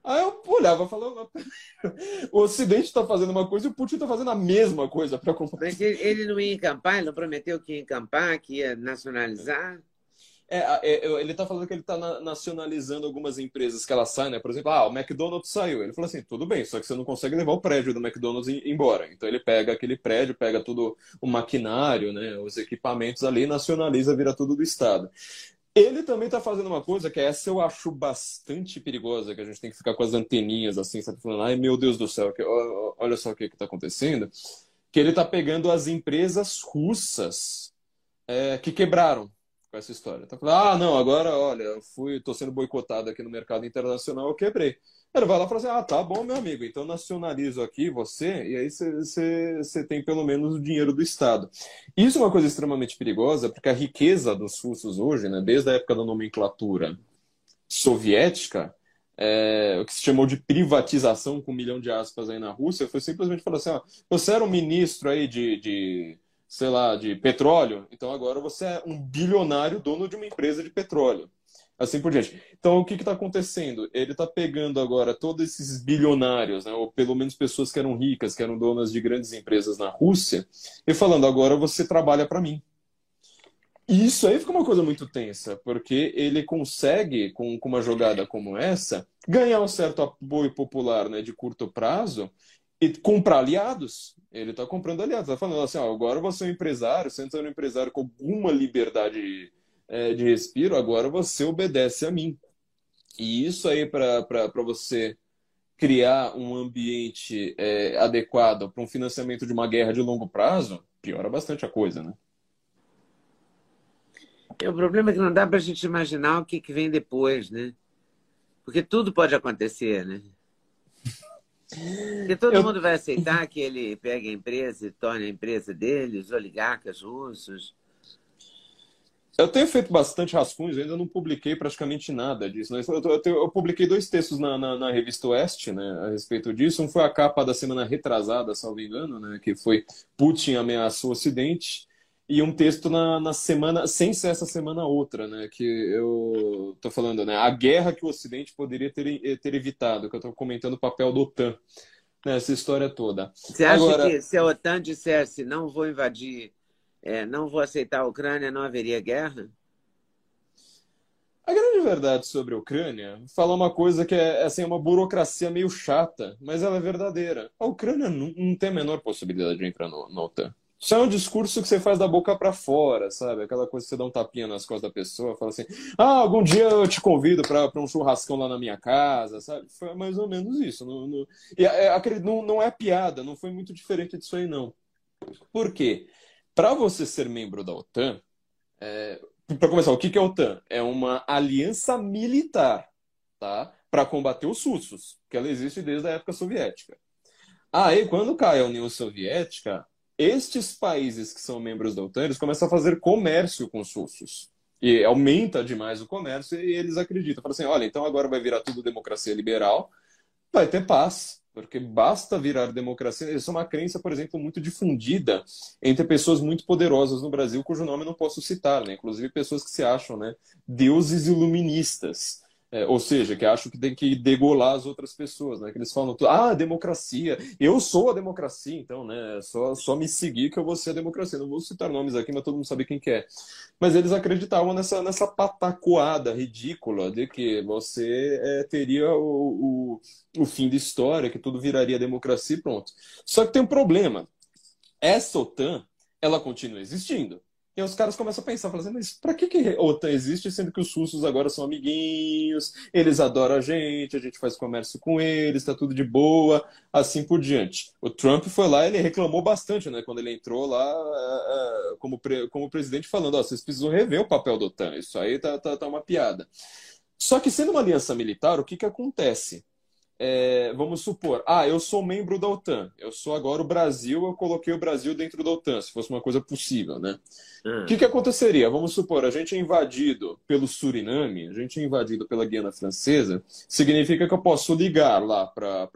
Aí eu olhava e falava, o Ocidente está fazendo uma coisa e o Putin está fazendo a mesma coisa para comprar. Mas ele não ia encampar, ele não prometeu que ia encampar, que ia nacionalizar? É, é ele está falando que ele está nacionalizando algumas empresas que ela sai, né? Por exemplo, ah, o McDonald's saiu. Ele falou assim, tudo bem, só que você não consegue levar o prédio do McDonald's embora. Então ele pega aquele prédio, pega tudo o maquinário, né? Os equipamentos ali, nacionaliza, vira tudo do Estado. Ele também está fazendo uma coisa que essa eu acho bastante perigosa, que a gente tem que ficar com as anteninhas assim, sabe? Falando, ai meu Deus do céu, que, olha só o que está acontecendo. Que ele está pegando as empresas russas é, que quebraram com essa história. Tá falando, ah, não, agora, olha, eu fui, tô sendo boicotado aqui no mercado internacional, eu quebrei. Ele vai lá e fala assim: ah, tá bom, meu amigo, então nacionalizo aqui você, e aí você tem pelo menos o dinheiro do Estado. Isso é uma coisa extremamente perigosa, porque a riqueza dos russos hoje, né, desde a época da nomenclatura soviética, é, o que se chamou de privatização, com um milhão de aspas aí na Rússia, foi simplesmente falar assim: você era um ministro aí de, de sei lá, de petróleo, então agora você é um bilionário dono de uma empresa de petróleo assim por diante. Então, o que está acontecendo? Ele está pegando agora todos esses bilionários, né, ou pelo menos pessoas que eram ricas, que eram donas de grandes empresas na Rússia, e falando: agora você trabalha para mim. E isso aí fica uma coisa muito tensa, porque ele consegue, com, com uma jogada como essa, ganhar um certo apoio popular né, de curto prazo e comprar aliados. Ele está comprando aliados. Está falando assim: ó, agora você é um empresário, você é um empresário com alguma liberdade é, de respiro, agora você obedece a mim. E isso aí, para você criar um ambiente é, adequado para um financiamento de uma guerra de longo prazo, piora bastante a coisa, né? É, o problema é que não dá para a gente imaginar o que, que vem depois, né? Porque tudo pode acontecer, né? Porque todo Eu... mundo vai aceitar que ele pegue a empresa e torne a empresa dele, os oligarcas russos. Eu tenho feito bastante rascunhos, ainda não publiquei praticamente nada disso. Né? Eu, eu, eu, publiquei dois textos na, na, na, revista Oeste né, a respeito disso. Um foi a capa da semana retrasada, salvo engano, né, que foi Putin ameaça o Ocidente. E um texto na, na semana, sem ser essa semana outra, né, que eu estou falando, né, a guerra que o Ocidente poderia ter, ter evitado, que eu estou comentando o papel do OTAN nessa história toda. Você acha Agora... que se a OTAN dissesse não vou invadir é, não vou aceitar a Ucrânia, não haveria guerra? A grande verdade sobre a Ucrânia fala uma coisa que é assim, uma burocracia meio chata, mas ela é verdadeira. A Ucrânia não, não tem a menor possibilidade de entrar no, na OTAN. Isso é um discurso que você faz da boca para fora, sabe? Aquela coisa que você dá um tapinha nas costas da pessoa, fala assim: ah, algum dia eu te convido para um churrascão lá na minha casa, sabe? Foi mais ou menos isso. Não, não, e, é, não, não é piada, não foi muito diferente disso aí, não. Por quê? Para você ser membro da OTAN, é, para começar, o que, que é a OTAN? É uma aliança militar, tá? Para combater os russos, que ela existe desde a época soviética. Aí, quando cai a União Soviética, estes países que são membros da OTAN, eles começam a fazer comércio com os russos. E aumenta demais o comércio e eles acreditam. Falam assim, olha, então agora vai virar tudo democracia liberal, vai ter paz. Porque basta virar democracia. Isso é uma crença, por exemplo, muito difundida entre pessoas muito poderosas no Brasil, cujo nome eu não posso citar, né? Inclusive pessoas que se acham né, deuses iluministas. É, ou seja, que acham que tem que degolar as outras pessoas, né? Que eles falam, ah, democracia, eu sou a democracia, então, né? Só, só me seguir que eu vou ser a democracia. Não vou citar nomes aqui, mas todo mundo sabe quem que é. Mas eles acreditavam nessa, nessa patacoada ridícula de que você é, teria o, o, o fim da história, que tudo viraria democracia e pronto. Só que tem um problema. Essa OTAN, ela continua existindo. E os caras começam a pensar, falando assim, mas pra que, que OTAN existe, sendo que os russos agora são amiguinhos, eles adoram a gente, a gente faz comércio com eles, tá tudo de boa, assim por diante. O Trump foi lá, ele reclamou bastante, né, quando ele entrou lá uh, como, pre como presidente, falando, ó, oh, vocês precisam rever o papel da OTAN, isso aí tá, tá, tá uma piada. Só que sendo uma aliança militar, o que que acontece? É, vamos supor, ah, eu sou membro da OTAN, eu sou agora o Brasil, eu coloquei o Brasil dentro da OTAN, se fosse uma coisa possível, né? Hum. O que, que aconteceria? Vamos supor, a gente é invadido pelo Suriname, a gente é invadido pela Guiana Francesa, significa que eu posso ligar lá para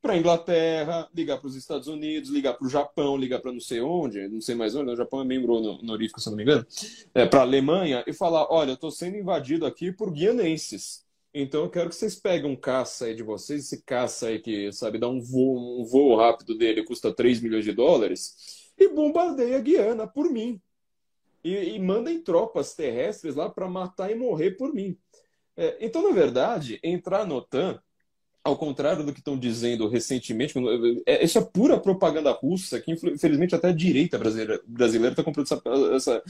para a Inglaterra, ligar para os Estados Unidos, ligar para o Japão, ligar para não sei onde, não sei mais onde, o Japão é membro honorífico, se não me engano, é, para a Alemanha, e falar: olha, eu estou sendo invadido aqui por guianenses. Então eu quero que vocês peguem um caça aí de vocês, esse caça aí que, sabe, dá um voo, um voo rápido dele, custa 3 milhões de dólares, e bombardeia a Guiana por mim. E, e mandem tropas terrestres lá para matar e morrer por mim. É, então, na verdade, entrar no OTAN, ao contrário do que estão dizendo recentemente, é, isso é pura propaganda russa, que infelizmente até a direita brasileira está comprando essa, essa,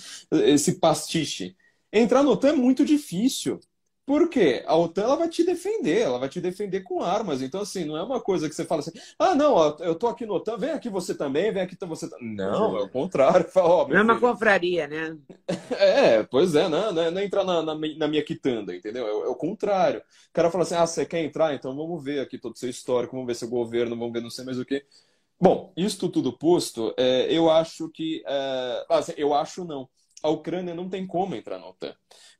esse pastiche. Entrar no OTAN é muito difícil. Porque a OTAN ela vai te defender, ela vai te defender com armas. Então, assim, não é uma coisa que você fala assim, ah, não, eu tô aqui no OTAN, vem aqui você também, vem aqui você também. Não, é o contrário. Fala, ó, não é uma confraria, né? É, pois é, né? não é, não é entrar na, na, na, minha quitanda, entendeu? É, é, o contrário. O cara fala assim, ah, você quer entrar? Então vamos ver aqui todo o seu histórico, vamos ver seu governo, vamos ver não sei mais o quê. Bom, isto tudo posto, é, eu acho que. É, assim, eu acho não. A Ucrânia não tem como entrar na OTAN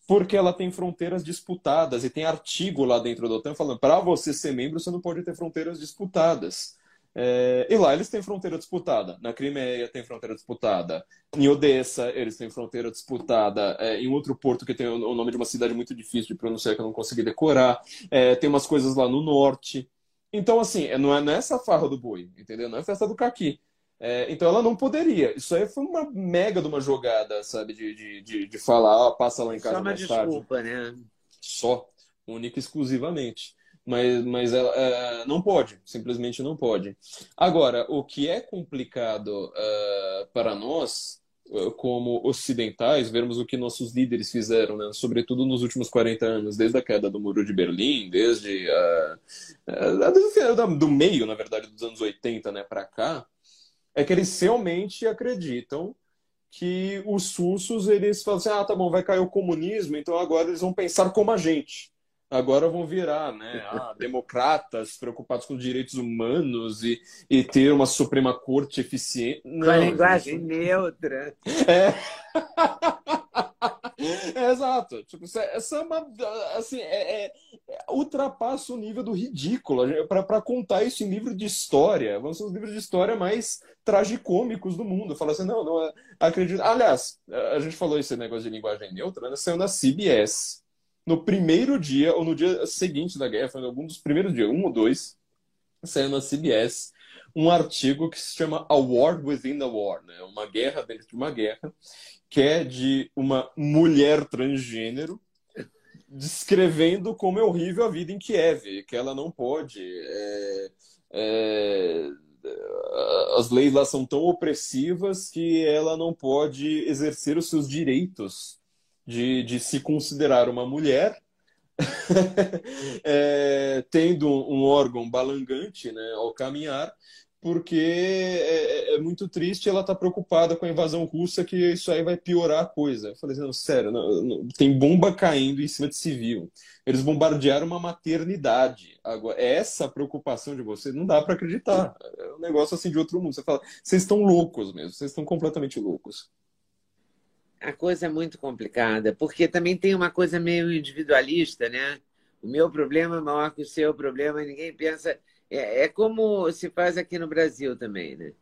porque ela tem fronteiras disputadas e tem artigo lá dentro da OTAN falando para você ser membro você não pode ter fronteiras disputadas. É, e lá eles têm fronteira disputada. Na Crimeia tem fronteira disputada. Em Odessa eles têm fronteira disputada. É, em outro porto que tem o nome de uma cidade muito difícil de pronunciar que eu não consegui decorar. É, tem umas coisas lá no norte. Então, assim, não é nessa farra do boi, entendeu? Não é festa do caqui. É, então ela não poderia. Isso aí foi uma mega de uma jogada, sabe? De, de, de, de falar, ó, passa lá em casa Só uma desculpa, tarde. né? Só, única e exclusivamente. Mas, mas ela é, não pode, simplesmente não pode. Agora, o que é complicado uh, para nós, uh, como ocidentais, vermos o que nossos líderes fizeram, né? sobretudo nos últimos 40 anos, desde a queda do Muro de Berlim, desde, uh, desde do meio, na verdade, dos anos 80 né, para cá, é que eles realmente acreditam que os russos eles falam assim, ah, tá bom, vai cair o comunismo, então agora eles vão pensar como a gente. Agora vão virar né, ah, democratas preocupados com os direitos humanos e, e ter uma Suprema Corte eficiente. Não, com a linguagem gente... neutra. É. É, exato. Tipo, essa é uma. Assim, é, é, ultrapassa o nível do ridículo. Para contar isso em livro de história, vão ser os livros de história mais tragicômicos do mundo. Fala assim, não, não acredito. Aliás, a gente falou esse negócio de linguagem neutra, né? Saiu na CBS. No primeiro dia, ou no dia seguinte da guerra, foi algum dos primeiros dias, um ou dois, saiu na CBS um artigo que se chama A War Within a War, né? uma guerra dentro de uma guerra, que é de uma mulher transgênero descrevendo como é horrível a vida em Kiev, que ela não pode. É, é, as leis lá são tão opressivas que ela não pode exercer os seus direitos de, de se considerar uma mulher, é, tendo um órgão balangante né, ao caminhar, porque é, é, é, muito triste ela tá preocupada com a invasão russa que isso aí vai piorar a coisa. Eu falei assim, não, sério, não, não, tem bomba caindo em cima de civil. Eles bombardearam uma maternidade. Agora, essa preocupação de você não dá para acreditar. É um negócio assim de outro mundo. Você fala, vocês estão loucos mesmo, vocês estão completamente loucos. A coisa é muito complicada, porque também tem uma coisa meio individualista, né? O meu problema é maior que o seu problema, ninguém pensa É, é como se faz aqui no Brasil também, né?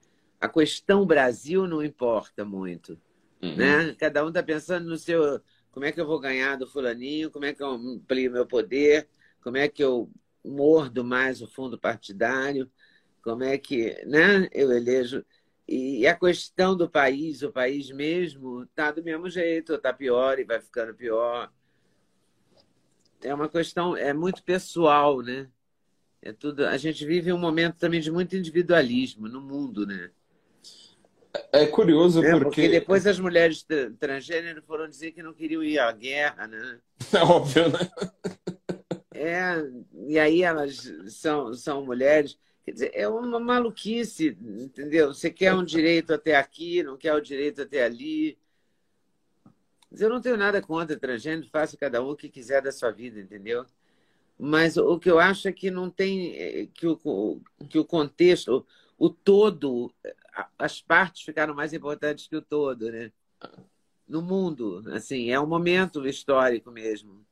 A questão Brasil não importa muito, uhum. né? Cada um está pensando no seu... Como é que eu vou ganhar do fulaninho? Como é que eu amplio meu poder? Como é que eu mordo mais o fundo partidário? Como é que né, eu elejo... E a questão do país, o país mesmo, está do mesmo jeito, está pior e vai ficando pior. É uma questão, é muito pessoal, né? É tudo. A gente vive um momento também de muito individualismo no mundo, né? É curioso é, porque... porque depois as mulheres transgênero foram dizer que não queriam ir à guerra, né? É óbvio, né? É, e aí elas são, são mulheres. Quer dizer, é uma maluquice, entendeu? Você quer um direito até aqui, não quer o direito até ali. Eu não tenho nada contra transgênero, faça cada um o que quiser da sua vida, entendeu? Mas o que eu acho é que não tem é, que o, que o contexto, o todo, as partes ficaram mais importantes que o todo, né? No mundo, assim, é um momento histórico mesmo.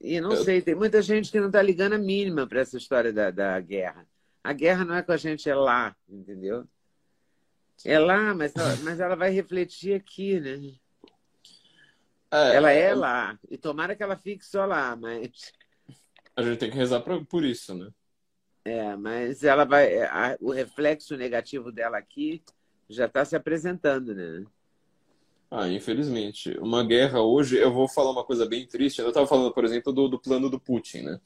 E não eu... sei, tem muita gente que não está ligando a mínima para essa história da, da guerra. A guerra não é com a gente, é lá, entendeu? É lá, mas, mas ela vai refletir aqui, né? É, ela é, lá. E tomara que ela fique só lá, mas. A gente tem que rezar pra, por isso, né? É, mas ela vai. A, o reflexo negativo dela aqui já está se apresentando, né? Ah, infelizmente. Uma guerra hoje, eu vou falar uma coisa bem triste. Eu estava falando, por exemplo, do, do plano do Putin, né?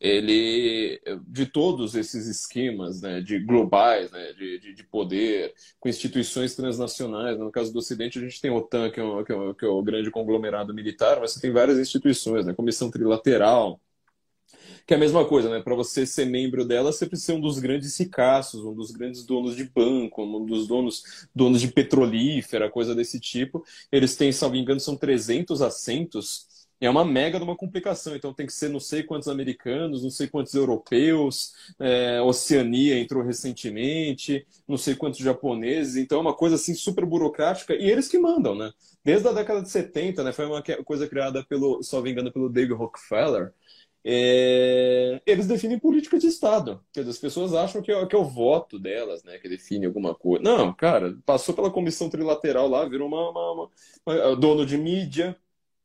ele de todos esses esquemas né, de globais né, de, de, de, poder com instituições transnacionais no caso do Ocidente a gente tem a OTAN que é, o, que, é o, que é o grande conglomerado militar mas você tem várias instituições né comissão trilateral que é a mesma coisa, né? Para você ser membro dela, você precisa ser um dos grandes ricaços, um dos grandes donos de banco, um dos donos, donos de petrolífera, coisa desse tipo. Eles têm, salvo engano, são 300 assentos é uma mega de uma complicação. Então tem que ser não sei quantos americanos, não sei quantos europeus, é, Oceania entrou recentemente, não sei quantos japoneses. Então é uma coisa assim super burocrática e eles que mandam, né? Desde a década de 70, né? Foi uma coisa criada pelo, só me engano, pelo David Rockefeller. É, eles definem política de Estado. Quer dizer, as pessoas acham que é, que é, o voto delas, né, que define alguma coisa. Não, cara, passou pela comissão trilateral lá, virou uma, uma, uma, uma dono de mídia,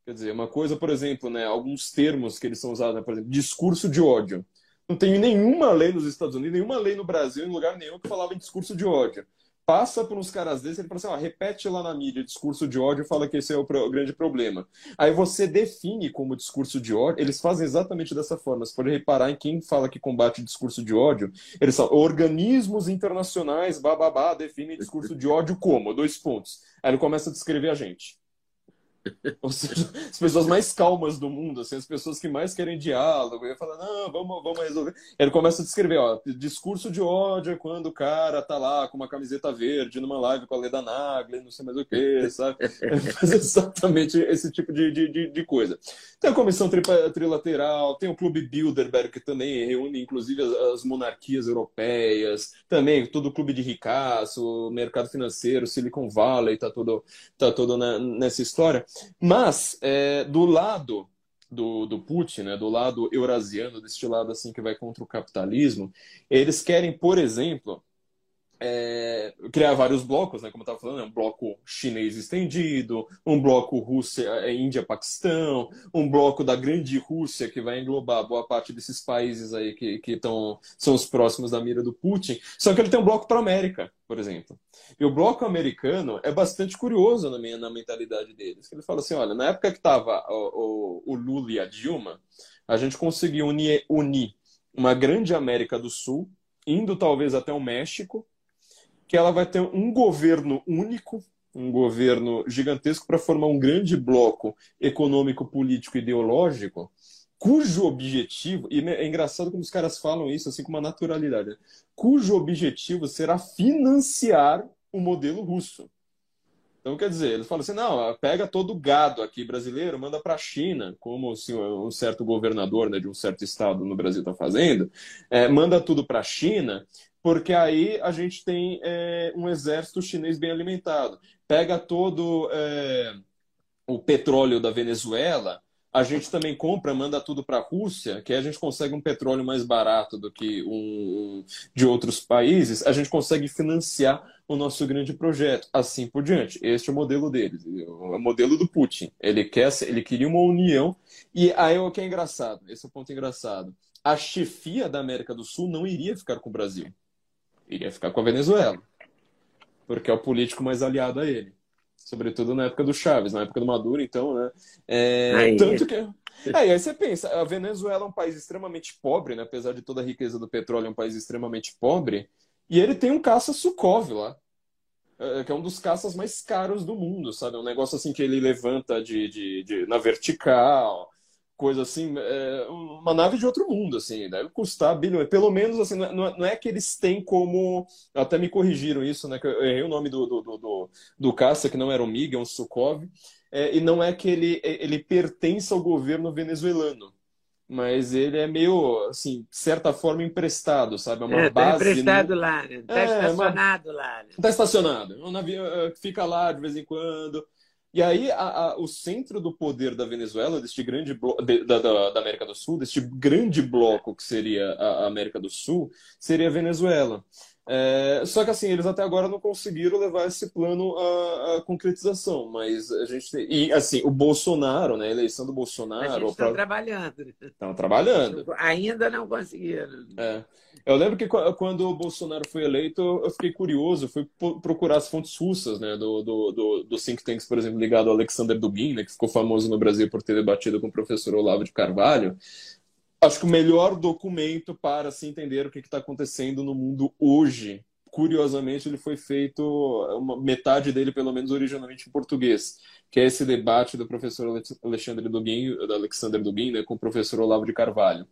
Quer dizer, uma coisa, por exemplo, né, alguns termos que eles são usados, né, por exemplo, discurso de ódio. Não tem nenhuma lei nos Estados Unidos, nenhuma lei no Brasil, em lugar nenhum, que falava em discurso de ódio. Passa por uns caras desses, ele fala assim, ó, repete lá na mídia discurso de ódio fala que esse é o, o grande problema. Aí você define como discurso de ódio, eles fazem exatamente dessa forma. Você pode reparar em quem fala que combate discurso de ódio, eles são organismos internacionais, bababá, definem discurso de ódio como? Dois pontos. Aí ele começa a descrever a gente. Ou seja, as pessoas mais calmas do mundo, assim, as pessoas que mais querem diálogo, e fala, não, vamos, vamos resolver. Ele começa a descrever, ó, discurso de ódio é quando o cara tá lá com uma camiseta verde numa live com a Leda Nagli, não sei mais o que, sabe? Ele faz exatamente esse tipo de, de, de coisa. Tem a comissão trilateral, tem o Clube Bilderberg, que também reúne, inclusive, as, as monarquias europeias, também todo o clube de ricaço, mercado financeiro, Silicon Valley, tá todo, tá todo na, nessa história. Mas, é, do lado do, do Putin, né, do lado eurasiano, deste lado assim que vai contra o capitalismo, eles querem, por exemplo, é, criar vários blocos, né, como eu estava falando, né, um bloco chinês estendido, um bloco Rússia, é, Índia, Paquistão, um bloco da grande Rússia que vai englobar boa parte desses países aí que, que tão, são os próximos da mira do Putin. Só que ele tem um bloco para a América, por exemplo. E o bloco americano é bastante curioso na, minha, na mentalidade deles. Ele fala assim, olha, na época que estava o, o, o, Lula e a Dilma, a gente conseguiu unir, unir uma grande América do Sul, indo talvez até o México, que ela vai ter um governo único, um governo gigantesco para formar um grande bloco econômico, político, ideológico, cujo objetivo, e é engraçado como os caras falam isso assim com uma naturalidade, né? cujo objetivo será financiar o modelo russo. Então, quer dizer, eles falam assim: não, pega todo o gado aqui brasileiro, manda para a China, como assim, um certo governador né, de um certo estado no Brasil está fazendo, é, manda tudo para a China, porque aí a gente tem é, um exército chinês bem alimentado. Pega todo é, o petróleo da Venezuela, a gente também compra, manda tudo para a Rússia, que a gente consegue um petróleo mais barato do que um, de outros países, a gente consegue financiar o nosso grande projeto, assim por diante. Este é o modelo deles, é o modelo do Putin. Ele quer, ele queria uma união e aí é o que é engraçado, esse é o ponto engraçado. A chefia da América do Sul não iria ficar com o Brasil, iria ficar com a Venezuela, porque é o político mais aliado a ele sobretudo na época do Chaves, na época do Maduro, então, né? É, tanto que. É, aí você pensa, a Venezuela é um país extremamente pobre, né? apesar de toda a riqueza do petróleo, é um país extremamente pobre, e ele tem um caça Sukhov lá, é, que é um dos caças mais caros do mundo, sabe? É um negócio assim que ele levanta de, de, de na vertical, coisa assim, é uma nave de outro mundo, assim, deve custar bilhões. Pelo menos, assim, não é, não é que eles têm como. Até me corrigiram isso, né? Que eu errei o nome do, do, do, do caça, que não era o MiG, é um Sukhov. É, e não é que ele, ele pertence ao governo venezuelano. Mas ele é meio, assim, de certa forma, emprestado, sabe? É uma é, tá base. emprestado no... lá, né? Tá é, estacionado uma... lá. Né? Tá estacionado. Um navio fica lá de vez em quando. E aí a, a, o centro do poder da Venezuela, deste grande de, da, da, América do Sul, deste grande bloco que seria a América do Sul, seria a Venezuela. É, só que assim, eles até agora não conseguiram levar esse plano à, à concretização, mas a gente tem... E assim, o Bolsonaro, né, a eleição do Bolsonaro... Gente está pra... trabalhando. Estão trabalhando. Ainda não conseguiram. É. Eu lembro que quando o Bolsonaro foi eleito, eu fiquei curioso, fui procurar as fontes russas, né, do, do, do, do think tanks, por exemplo, ligado ao Alexander Dugin, né, que ficou famoso no Brasil por ter debatido com o professor Olavo de Carvalho acho que o melhor documento para se entender o que está acontecendo no mundo hoje. Curiosamente, ele foi feito, uma, metade dele, pelo menos, originalmente em português, que é esse debate do professor Alexandre Dugin, da Alexander Dugin, né, com o professor Olavo de Carvalho.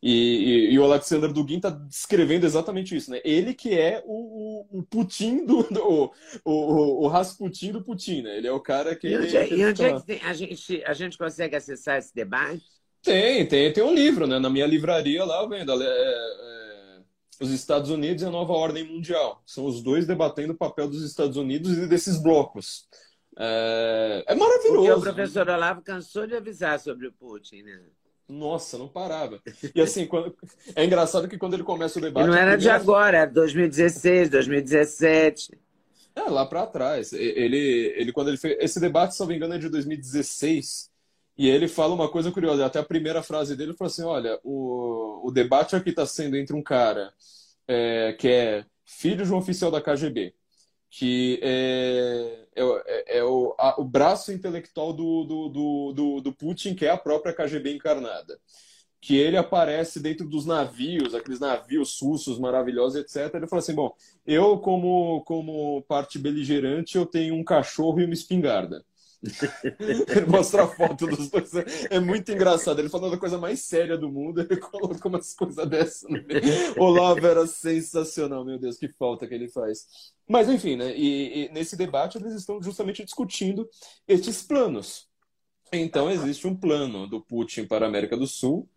E, e, e o Alexander Dugin está descrevendo exatamente isso, né? Ele que é o, o, o Putin do, do o, o, o Rasputin do Putin, né? Ele é o cara que... E onde, é, e onde é que tem, a, gente, a gente consegue acessar esse debate? Tem, tem, tem um livro, né? Na minha livraria lá, vendo. É, é, os Estados Unidos e a nova ordem mundial. São os dois debatendo o papel dos Estados Unidos e desses blocos. É, é maravilhoso. Porque o professor Olavo cansou de avisar sobre o Putin, né? Nossa, não parava. E assim, quando... é engraçado que quando ele começa o debate. E não era de agora, era 2016, 2017. É, lá para trás. Ele, ele, quando ele fez. Esse debate, se não me engano, é de 2016. E ele fala uma coisa curiosa, até a primeira frase dele foi assim: olha, o, o debate aqui está sendo entre um cara é, que é filho de um oficial da KGB, que é, é, é, é o, a, o braço intelectual do, do, do, do, Putin, que é a própria KGB encarnada que ele aparece dentro dos navios, aqueles navios russos maravilhosos, etc. Ele fala assim: bom, eu como como parte beligerante eu tenho um cachorro e uma espingarda. Ele mostra a foto dos dois. É muito engraçado. Ele falando da coisa mais séria do mundo, ele coloca umas coisas dessas. Olavo era sensacional, meu Deus, que falta que ele faz. Mas enfim, né? E, e nesse debate eles estão justamente discutindo estes planos. Então existe um plano do Putin para a América do Sul,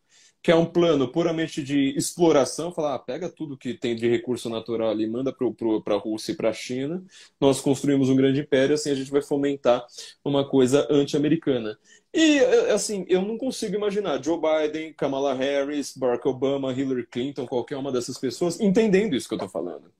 que é um plano puramente de exploração, falar, ah, pega tudo que tem de recurso natural ali, manda para a Rússia e para a China, nós construímos um grande império, assim a gente vai fomentar uma coisa anti-americana. E, assim, eu não consigo imaginar Joe Biden, Kamala Harris, Barack Obama, Hillary Clinton, qualquer uma dessas pessoas entendendo isso que eu estou falando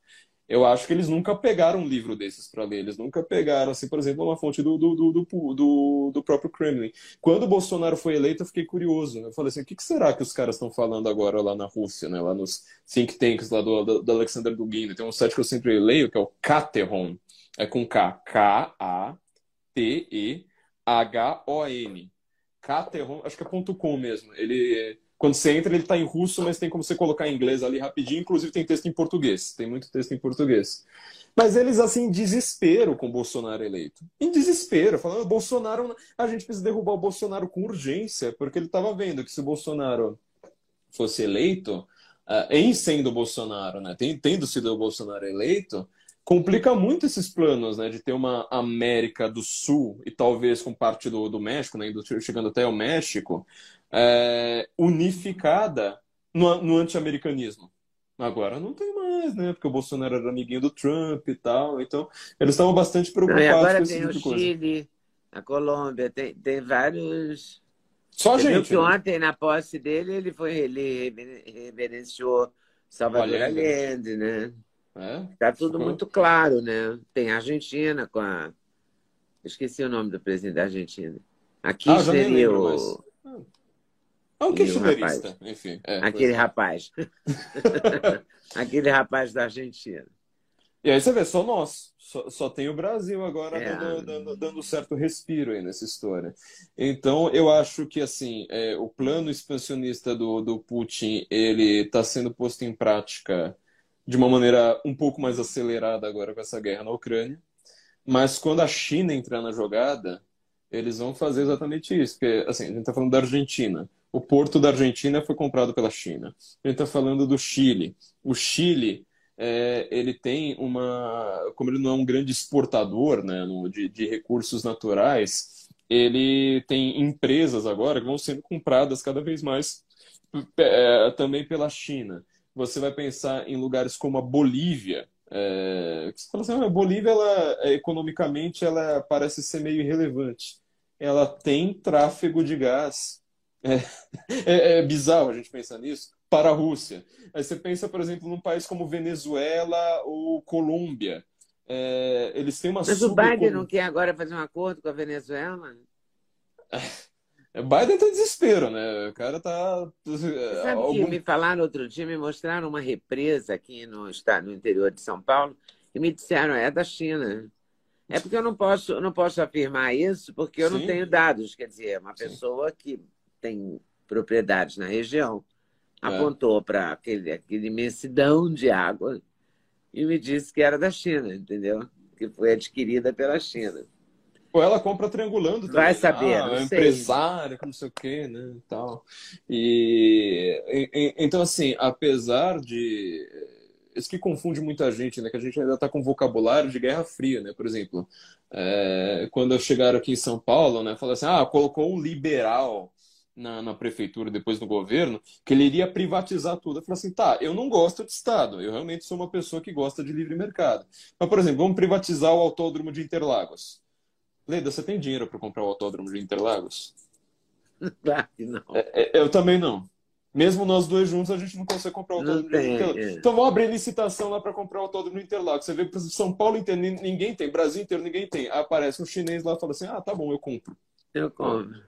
eu acho que eles nunca pegaram um livro desses para ler. Eles nunca pegaram, assim, por exemplo, uma fonte do, do, do, do, do próprio Kremlin. Quando o Bolsonaro foi eleito, eu fiquei curioso. Eu falei assim, o que, será que os caras estão falando agora lá na Rússia, né? lá nos think tanks lá do, do, do Alexander Dugin. Tem um site que eu sempre leio, que é o Kateron. É com K. K-A-T-E-H-O-N. Kateron, acho que é ponto .com mesmo. Ele quando você entra, ele está em russo, mas tem como você colocar em inglês ali rapidinho. Inclusive, tem texto em português. Tem muito texto em português. Mas eles, assim, em desespero com o Bolsonaro eleito. Em desespero, falando, Bolsonaro, a gente precisa derrubar o Bolsonaro com urgência, porque ele estava vendo que se o Bolsonaro fosse eleito, uh, em sendo o Bolsonaro, né, tendo sido o Bolsonaro eleito, complica muito esses planos, né, de ter uma América do Sul e talvez com parte do, do México, né, chegando até o México, é, unificada no, no anti-americanismo. Agora não tem mais, né? Porque o Bolsonaro era amiguinho do Trump e tal. Então, eles estavam bastante preocupados não, agora com esse tem tipo o Chile, a Colômbia, tem, tem vários. Só Você viu gente. que né? ontem, na posse dele, ele foi, ele reverenciou Salvador Allende. Allende, né? É? Tá tudo muito claro, né? Tem a Argentina com a. Esqueci o nome do presidente da Argentina. Aqui Ah, seria o... É um kirchnerista, enfim. é, aquele pois é. rapaz. aquele rapaz da Argentina. E aí você vê, só nós. Só, só tem o Brasil agora É. dando, dando, dando certo respiro aí nessa história. Então, eu acho que, assim, é, o plano expansionista do, do Putin, ele está sendo posto em prática de uma maneira um pouco mais acelerada agora com essa guerra na Ucrânia. Mas quando a China entrar na jogada, eles vão fazer exatamente isso. Porque, assim, a gente está falando da Argentina. O porto da Argentina foi comprado pela China. Gente está falando do Chile. O Chile é, ele tem uma. Como ele não é um grande exportador né, no- de, de recursos naturais, ele tem empresas agora que vão sendo compradas cada vez mais é, também pela China. Você vai pensar em lugares como a Bolívia. É, você fala assim, "Ah, a Bolívia, ela, é, economicamente, ela parece ser meio irrelevante. Ela tem tráfego de gás. É, é- é bizarro a gente pensar nisso. Para a Rússia. Aí você pensa, por exemplo, num país como Venezuela ou Colômbia. É, eles têm uma Mas o Biden não quer agora fazer um acordo com a Venezuela? Biden tá em desespero, né? O cara tá. Você sabe que algum- me falaram outro dia, me mostraram uma represa aqui no estado, no interior de São Paulo, e me disseram, é da China. É porque eu não posso, não posso afirmar isso, porque eu não Sim. tenho dados. Quer dizer, é uma Sim. pessoa que tem propriedades na região É. apontou para aquele, aquele imensidão de água e me disse que era da China, entendeu? Que foi adquirida pela China. Ou ela compra triangulando Vai também. saber, Ah, é que não sei o quê, né? e Tal. E, e- então, assim, apesar de. Isso que confunde muita gente, né? Que a gente ainda está com vocabulário de Guerra Fria, né? Por exemplo, é, quando eu chegaram aqui em São Paulo, né? Falaram assim: ah, colocou um liberal na, na prefeitura, depois no governo, que ele iria privatizar tudo. Eu falei assim: tá, eu não gosto de Estado, eu realmente sou uma pessoa que gosta de livre mercado. Mas, por exemplo, vamos privatizar o autódromo de Interlagos. Leda, você tem dinheiro para comprar o autódromo de Interlagos? Que não. É, Eu também não. Mesmo nós dois juntos, a gente não consegue comprar o Não autódromo de tem, Interlagos. é. Então vamos abrir licitação lá para comprar o autódromo de Interlagos. Você vê para São Paulo inteiro, nin- ninguém tem, Brasil inteiro, ninguém tem. Aí aparece um chinês lá e fala assim: ah, tá bom, eu compro. Eu compro.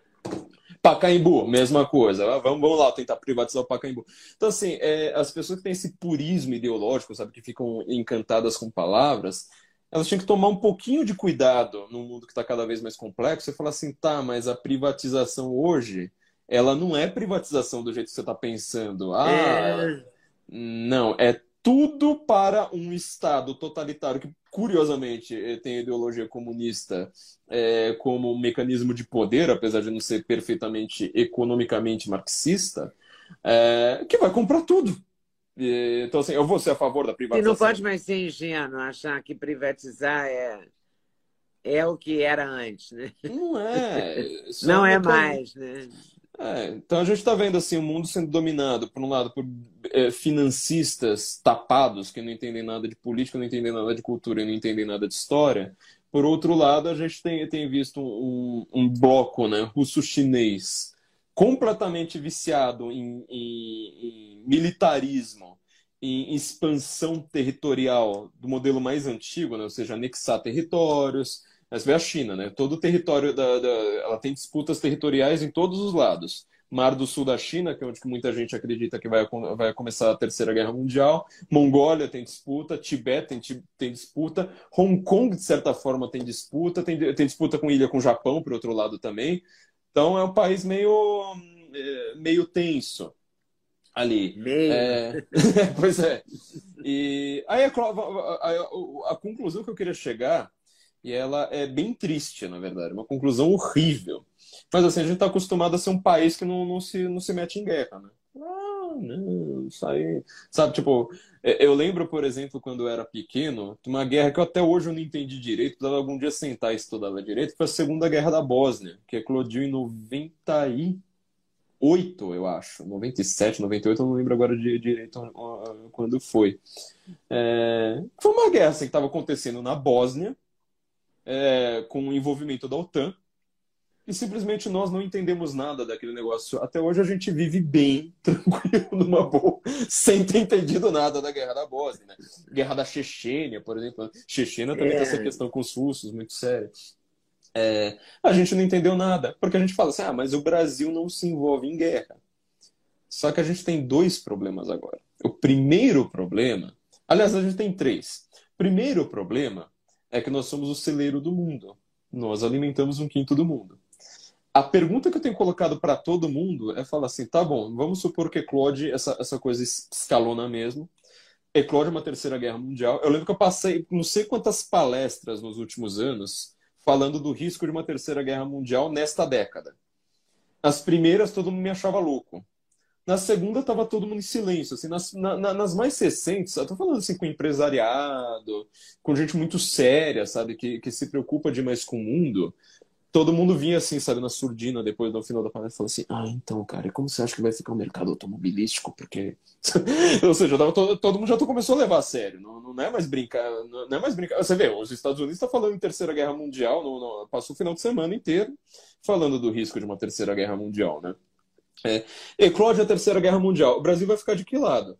Pacaembu, mesma coisa. Ah, Vamos, vamos lá tentar privatizar o Pacaembu. Então, assim, é, as pessoas que têm esse purismo ideológico, sabe, que ficam encantadas com palavras, elas tinham que tomar um pouquinho de cuidado num mundo que está cada vez mais complexo e falar assim, tá, mas a privatização hoje, ela não é privatização do jeito que você está pensando. Ah, É, não, é tudo para um Estado totalitário que, curiosamente, eh, tem a ideologia comunista eh, como um mecanismo de poder, apesar de não ser perfeitamente economicamente marxista, eh, que vai comprar tudo. E, Então, assim, eu vou ser a favor da E privatização. não pode mais ser ingênuo achar que privatizar é, é o que era antes, né? Não é. Não é mais, né? É, então a gente está vendo assim o mundo sendo dominado, por um lado, por é, financistas tapados que não entendem nada de política, não entendem nada de cultura não entendem nada de história. Por outro lado, a gente tem, tem visto um, um bloco né, russo-chinês completamente viciado em, em- em militarismo, em expansão territorial do modelo mais antigo, né, ou seja, anexar territórios, mas vê a China, né? Todo o território da, da- ela tem disputas territoriais em todos os lados. Mar do Sul da China, que é onde muita gente acredita que vai, vai começar a Terceira Guerra Mundial. Mongólia tem disputa, Tibete tem, tem disputa, Hong Kong, de certa forma, tem disputa, tem, tem disputa com ilha com o Japão, por outro lado também. Então é um país meio, é, meio tenso ali. Meio. É, pois é. E aí a, a- a conclusão que eu queria chegar, e ela é bem triste, na verdade, uma conclusão horrível. Mas assim, a gente está acostumado a ser um país que não, não, se, não se mete em guerra, né? Ah, não, isso aí. Sabe, tipo, é, eu lembro, por exemplo, quando eu era pequeno, de uma guerra que eu até hoje eu não entendi direito, precisava algum dia sentar e estudar ela direito, foi a Segunda Guerra da Bósnia, que eclodiu em 98, eu acho. 97, 98, eu não lembro agora de, direito quando foi. É, foi uma guerra assim, que estava acontecendo na Bósnia, é, com o envolvimento da OTAN. e simplesmente nós não entendemos nada daquele negócio. Até hoje a gente vive bem, tranquilo, numa boa, sem ter entendido nada da guerra da Bósnia, né? Guerra da Chechênia, por exemplo. Chechênia também é. tem essa questão com os russos, muito séria. É, a gente não entendeu nada, porque a gente fala assim, ah, mas o Brasil não se envolve em guerra. Só que a gente tem dois problemas agora. O primeiro problema, aliás, a gente tem três. Primeiro problema é que nós somos o celeiro do mundo. Nós alimentamos um quinto do mundo. A pergunta que eu tenho colocado para todo mundo é falar assim, tá bom, vamos supor que eclode essa, essa coisa escalona mesmo, eclode uma terceira guerra mundial. Eu lembro que eu passei não sei quantas palestras nos últimos anos falando do risco de uma terceira guerra mundial nesta década. As primeiras todo mundo me achava louco. Na segunda estava todo mundo em silêncio. Assim, nas, na, nas mais recentes, eu tô falando assim com empresariado, com gente muito séria, sabe, que, que se preocupa demais com o mundo todo mundo vinha assim, sabe, na surdina depois do final da palestra, falando assim: Ah, então, cara, como você acha que vai ficar o mercado automobilístico? Porque. Ou seja, todo, todo mundo já começou a levar a sério. Não, não é mais brincar. Não é mais brincar. Você vê, os Estados Unidos estão tá falando em Terceira Guerra Mundial, passou o final de semana inteiro falando do risco de uma Terceira Guerra Mundial, né? É, eclode a Terceira Guerra Mundial. O Brasil vai ficar de que lado?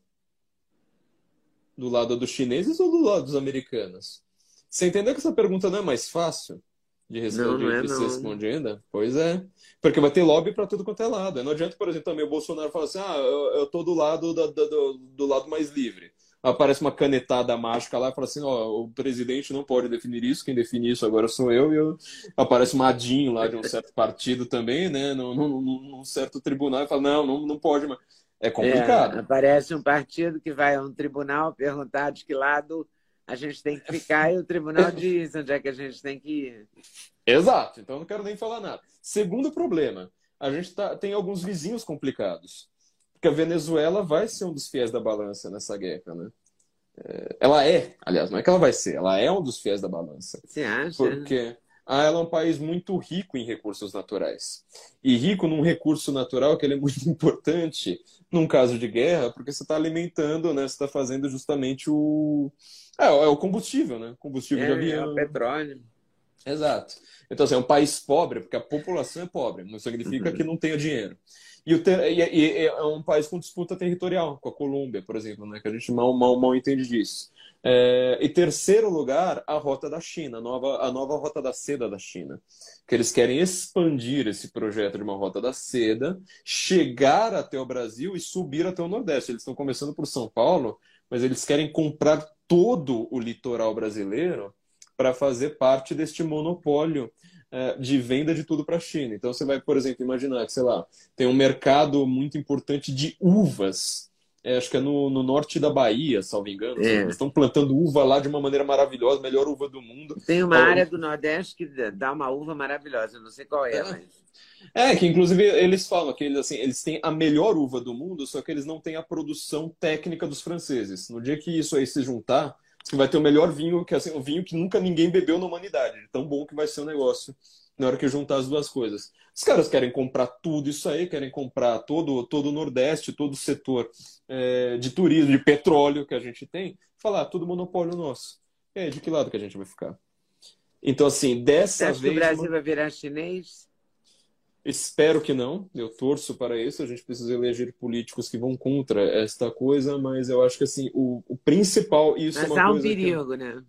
Do lado dos chineses ou do lado dos americanos? Você entendeu que essa pergunta não é mais fácil? de, responder, não, não é, de ser respondida? Pois é. Porque vai ter lobby para tudo quanto é lado. Não adianta, por exemplo, também o Bolsonaro falar assim: ah, eu, eu tô do lado do, do, do lado mais livre. Aparece uma canetada mágica lá e fala assim: ó, o presidente não pode definir isso, quem define isso agora sou eu. E eu... aparece um Madinho lá de um certo partido também, né, num, num, num certo tribunal e fala: não, não, não pode. Mas... É complicado. É, aparece um partido que vai a um tribunal perguntar de que lado a gente tem que ficar e o tribunal diz onde é que a gente tem que ir. Exato, então não quero nem falar nada. Segundo problema, a gente tá, tem alguns vizinhos complicados. Porque a Venezuela vai ser um dos fiéis da balança nessa guerra, né? É, ela é, aliás, não é que ela vai ser, ela é um dos fiéis da balança. Você acha? Porque ah, ela é um país muito rico em recursos naturais. E rico num recurso natural que ele é muito importante num caso de guerra, porque você está alimentando, né? Você está fazendo justamente o, é, é o combustível, né? Combustível é, de avião. É o petróleo. Exato. Então, assim, é um país pobre, porque a população é pobre, não significa uhum. que não tenha dinheiro. E, o ter... e, e, é um país com disputa territorial, com a Colômbia, por exemplo, né? que a gente mal, mal, mal entende disso. É... E terceiro lugar, a rota da China, a nova, a nova rota da seda da China. Que eles querem expandir esse projeto de uma rota da seda, chegar até o Brasil e subir até o Nordeste. Eles estão começando por São Paulo, mas eles querem comprar todo o litoral brasileiro para fazer parte deste monopólio de venda de tudo para a China. Então você vai, por exemplo, imaginar que, sei lá, tem um mercado muito importante de uvas. É, acho que é no, no, norte da Bahia, salvo engano. É. Eles estão plantando uva lá de uma maneira maravilhosa, melhor uva do mundo. Tem uma então, área do Nordeste que dá uma uva maravilhosa, eu não sei qual é, é. mas. É, que inclusive eles falam que eles, assim, eles têm a melhor uva do mundo, só que eles não têm a produção técnica dos franceses. No dia que isso aí se juntar, vai ter o melhor vinho, que assim, o vinho que nunca ninguém bebeu na humanidade. Tão bom que vai ser o negócio na hora que juntar as duas coisas. Os caras querem comprar tudo isso aí, querem comprar todo, todo o Nordeste, todo o setor é, de turismo, de petróleo que a gente tem, falar, ah, tudo monopólio nosso. E aí, de que lado que a gente vai ficar? Então, assim, dessa Você acha vez. Que o Brasil vai virar chinês? Espero que não, eu torço para isso. A gente precisa eleger políticos que vão contra esta coisa, mas eu acho que assim, o, o principal. Isso mas é há um perigo, que... né?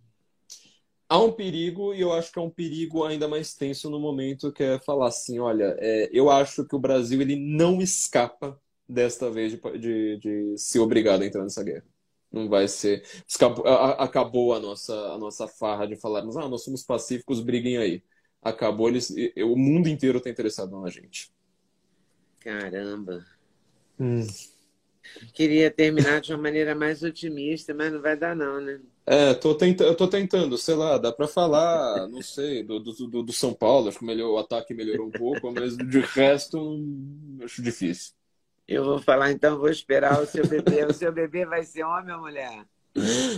Há um perigo, e eu acho que é um perigo ainda mais tenso no momento, que é falar assim: olha, é, eu acho que o Brasil ele não escapa desta vez de, de, de ser obrigado a entrar nessa guerra. Não vai ser. Acabou a nossa, a nossa farra de falarmos, ah, nós somos pacíficos, briguem aí acabou, eles, o mundo inteiro está interessado na gente. Caramba. Hum. Queria terminar de uma maneira mais otimista, mas não vai dar não, né? É, tô tenta, eu tô tentando, sei lá, dá para falar, não sei, do, do, do, São Paulo, acho que melhor, o ataque melhorou um pouco, mas de resto, acho difícil. Eu vou falar então, vou esperar o seu bebê. O seu bebê vai ser homem ou mulher?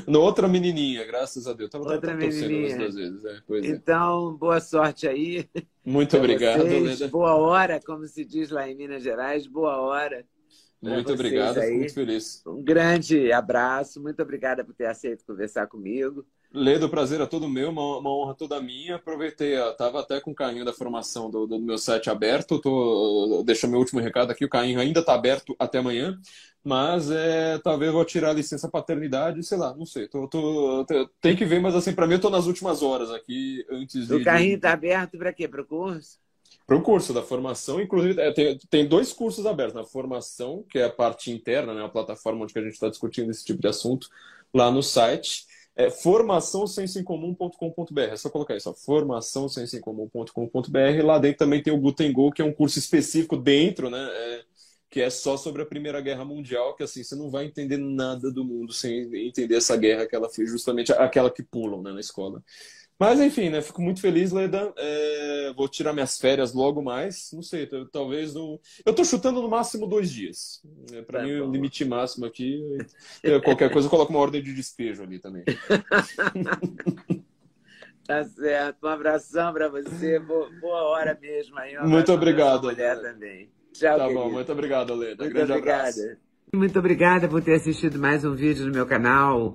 No, outra menininha, graças a Deus. Tava outra menininha. duas vezes. É, é. então, boa sorte aí. Muito obrigado, Leda. Boa hora, como se diz lá em Minas Gerais. Boa hora. Muito obrigado, fico muito feliz. Um grande abraço. Muito obrigada por ter aceito conversar comigo. Ledo, o prazer é todo meu, uma, uma, honra toda minha. Aproveitei, estava até com o carrinho da formação do, do meu site aberto. Tô, deixa meu último recado aqui, o carrinho ainda está aberto até amanhã. Mas é, talvez eu vou tirar a licença paternidade, sei lá, não sei. Tô, tô, tô tem que ver, mas assim, para mim eu tô nas últimas horas aqui, antes de. O carrinho está aberto para quê? Para o curso? Para o curso da formação, inclusive, é, tem, tem dois cursos abertos. Na formação, que é a parte interna, né, a plataforma onde a gente está discutindo esse tipo de assunto, lá no site. É formaçãosensoincomum.com.br. É só colocar isso, formaçãosensoincomum.com.br. Lá dentro também tem o Guten Go, que é um curso específico dentro, né? É, que é só sobre a Primeira Guerra Mundial, que assim, você não vai entender nada do mundo sem entender essa guerra que ela fez, justamente aquela que pulam né, na escola. Mas enfim, né? Fico muito feliz, Leda. É, vou tirar minhas férias logo mais. Não sei, talvez no. Eu tô chutando no máximo dois dias. É, Para tá mim, o limite máximo aqui. É, qualquer coisa, eu coloco uma ordem de despejo ali também. tá certo. Um abração para você. Boa, boa, hora mesmo aí. Um muito obrigado. Mulher também. Tchau, tá querido. bom, muito obrigado, Leda. Muito Grande obrigada. abraço. Muito obrigada por ter assistido mais um vídeo no meu canal.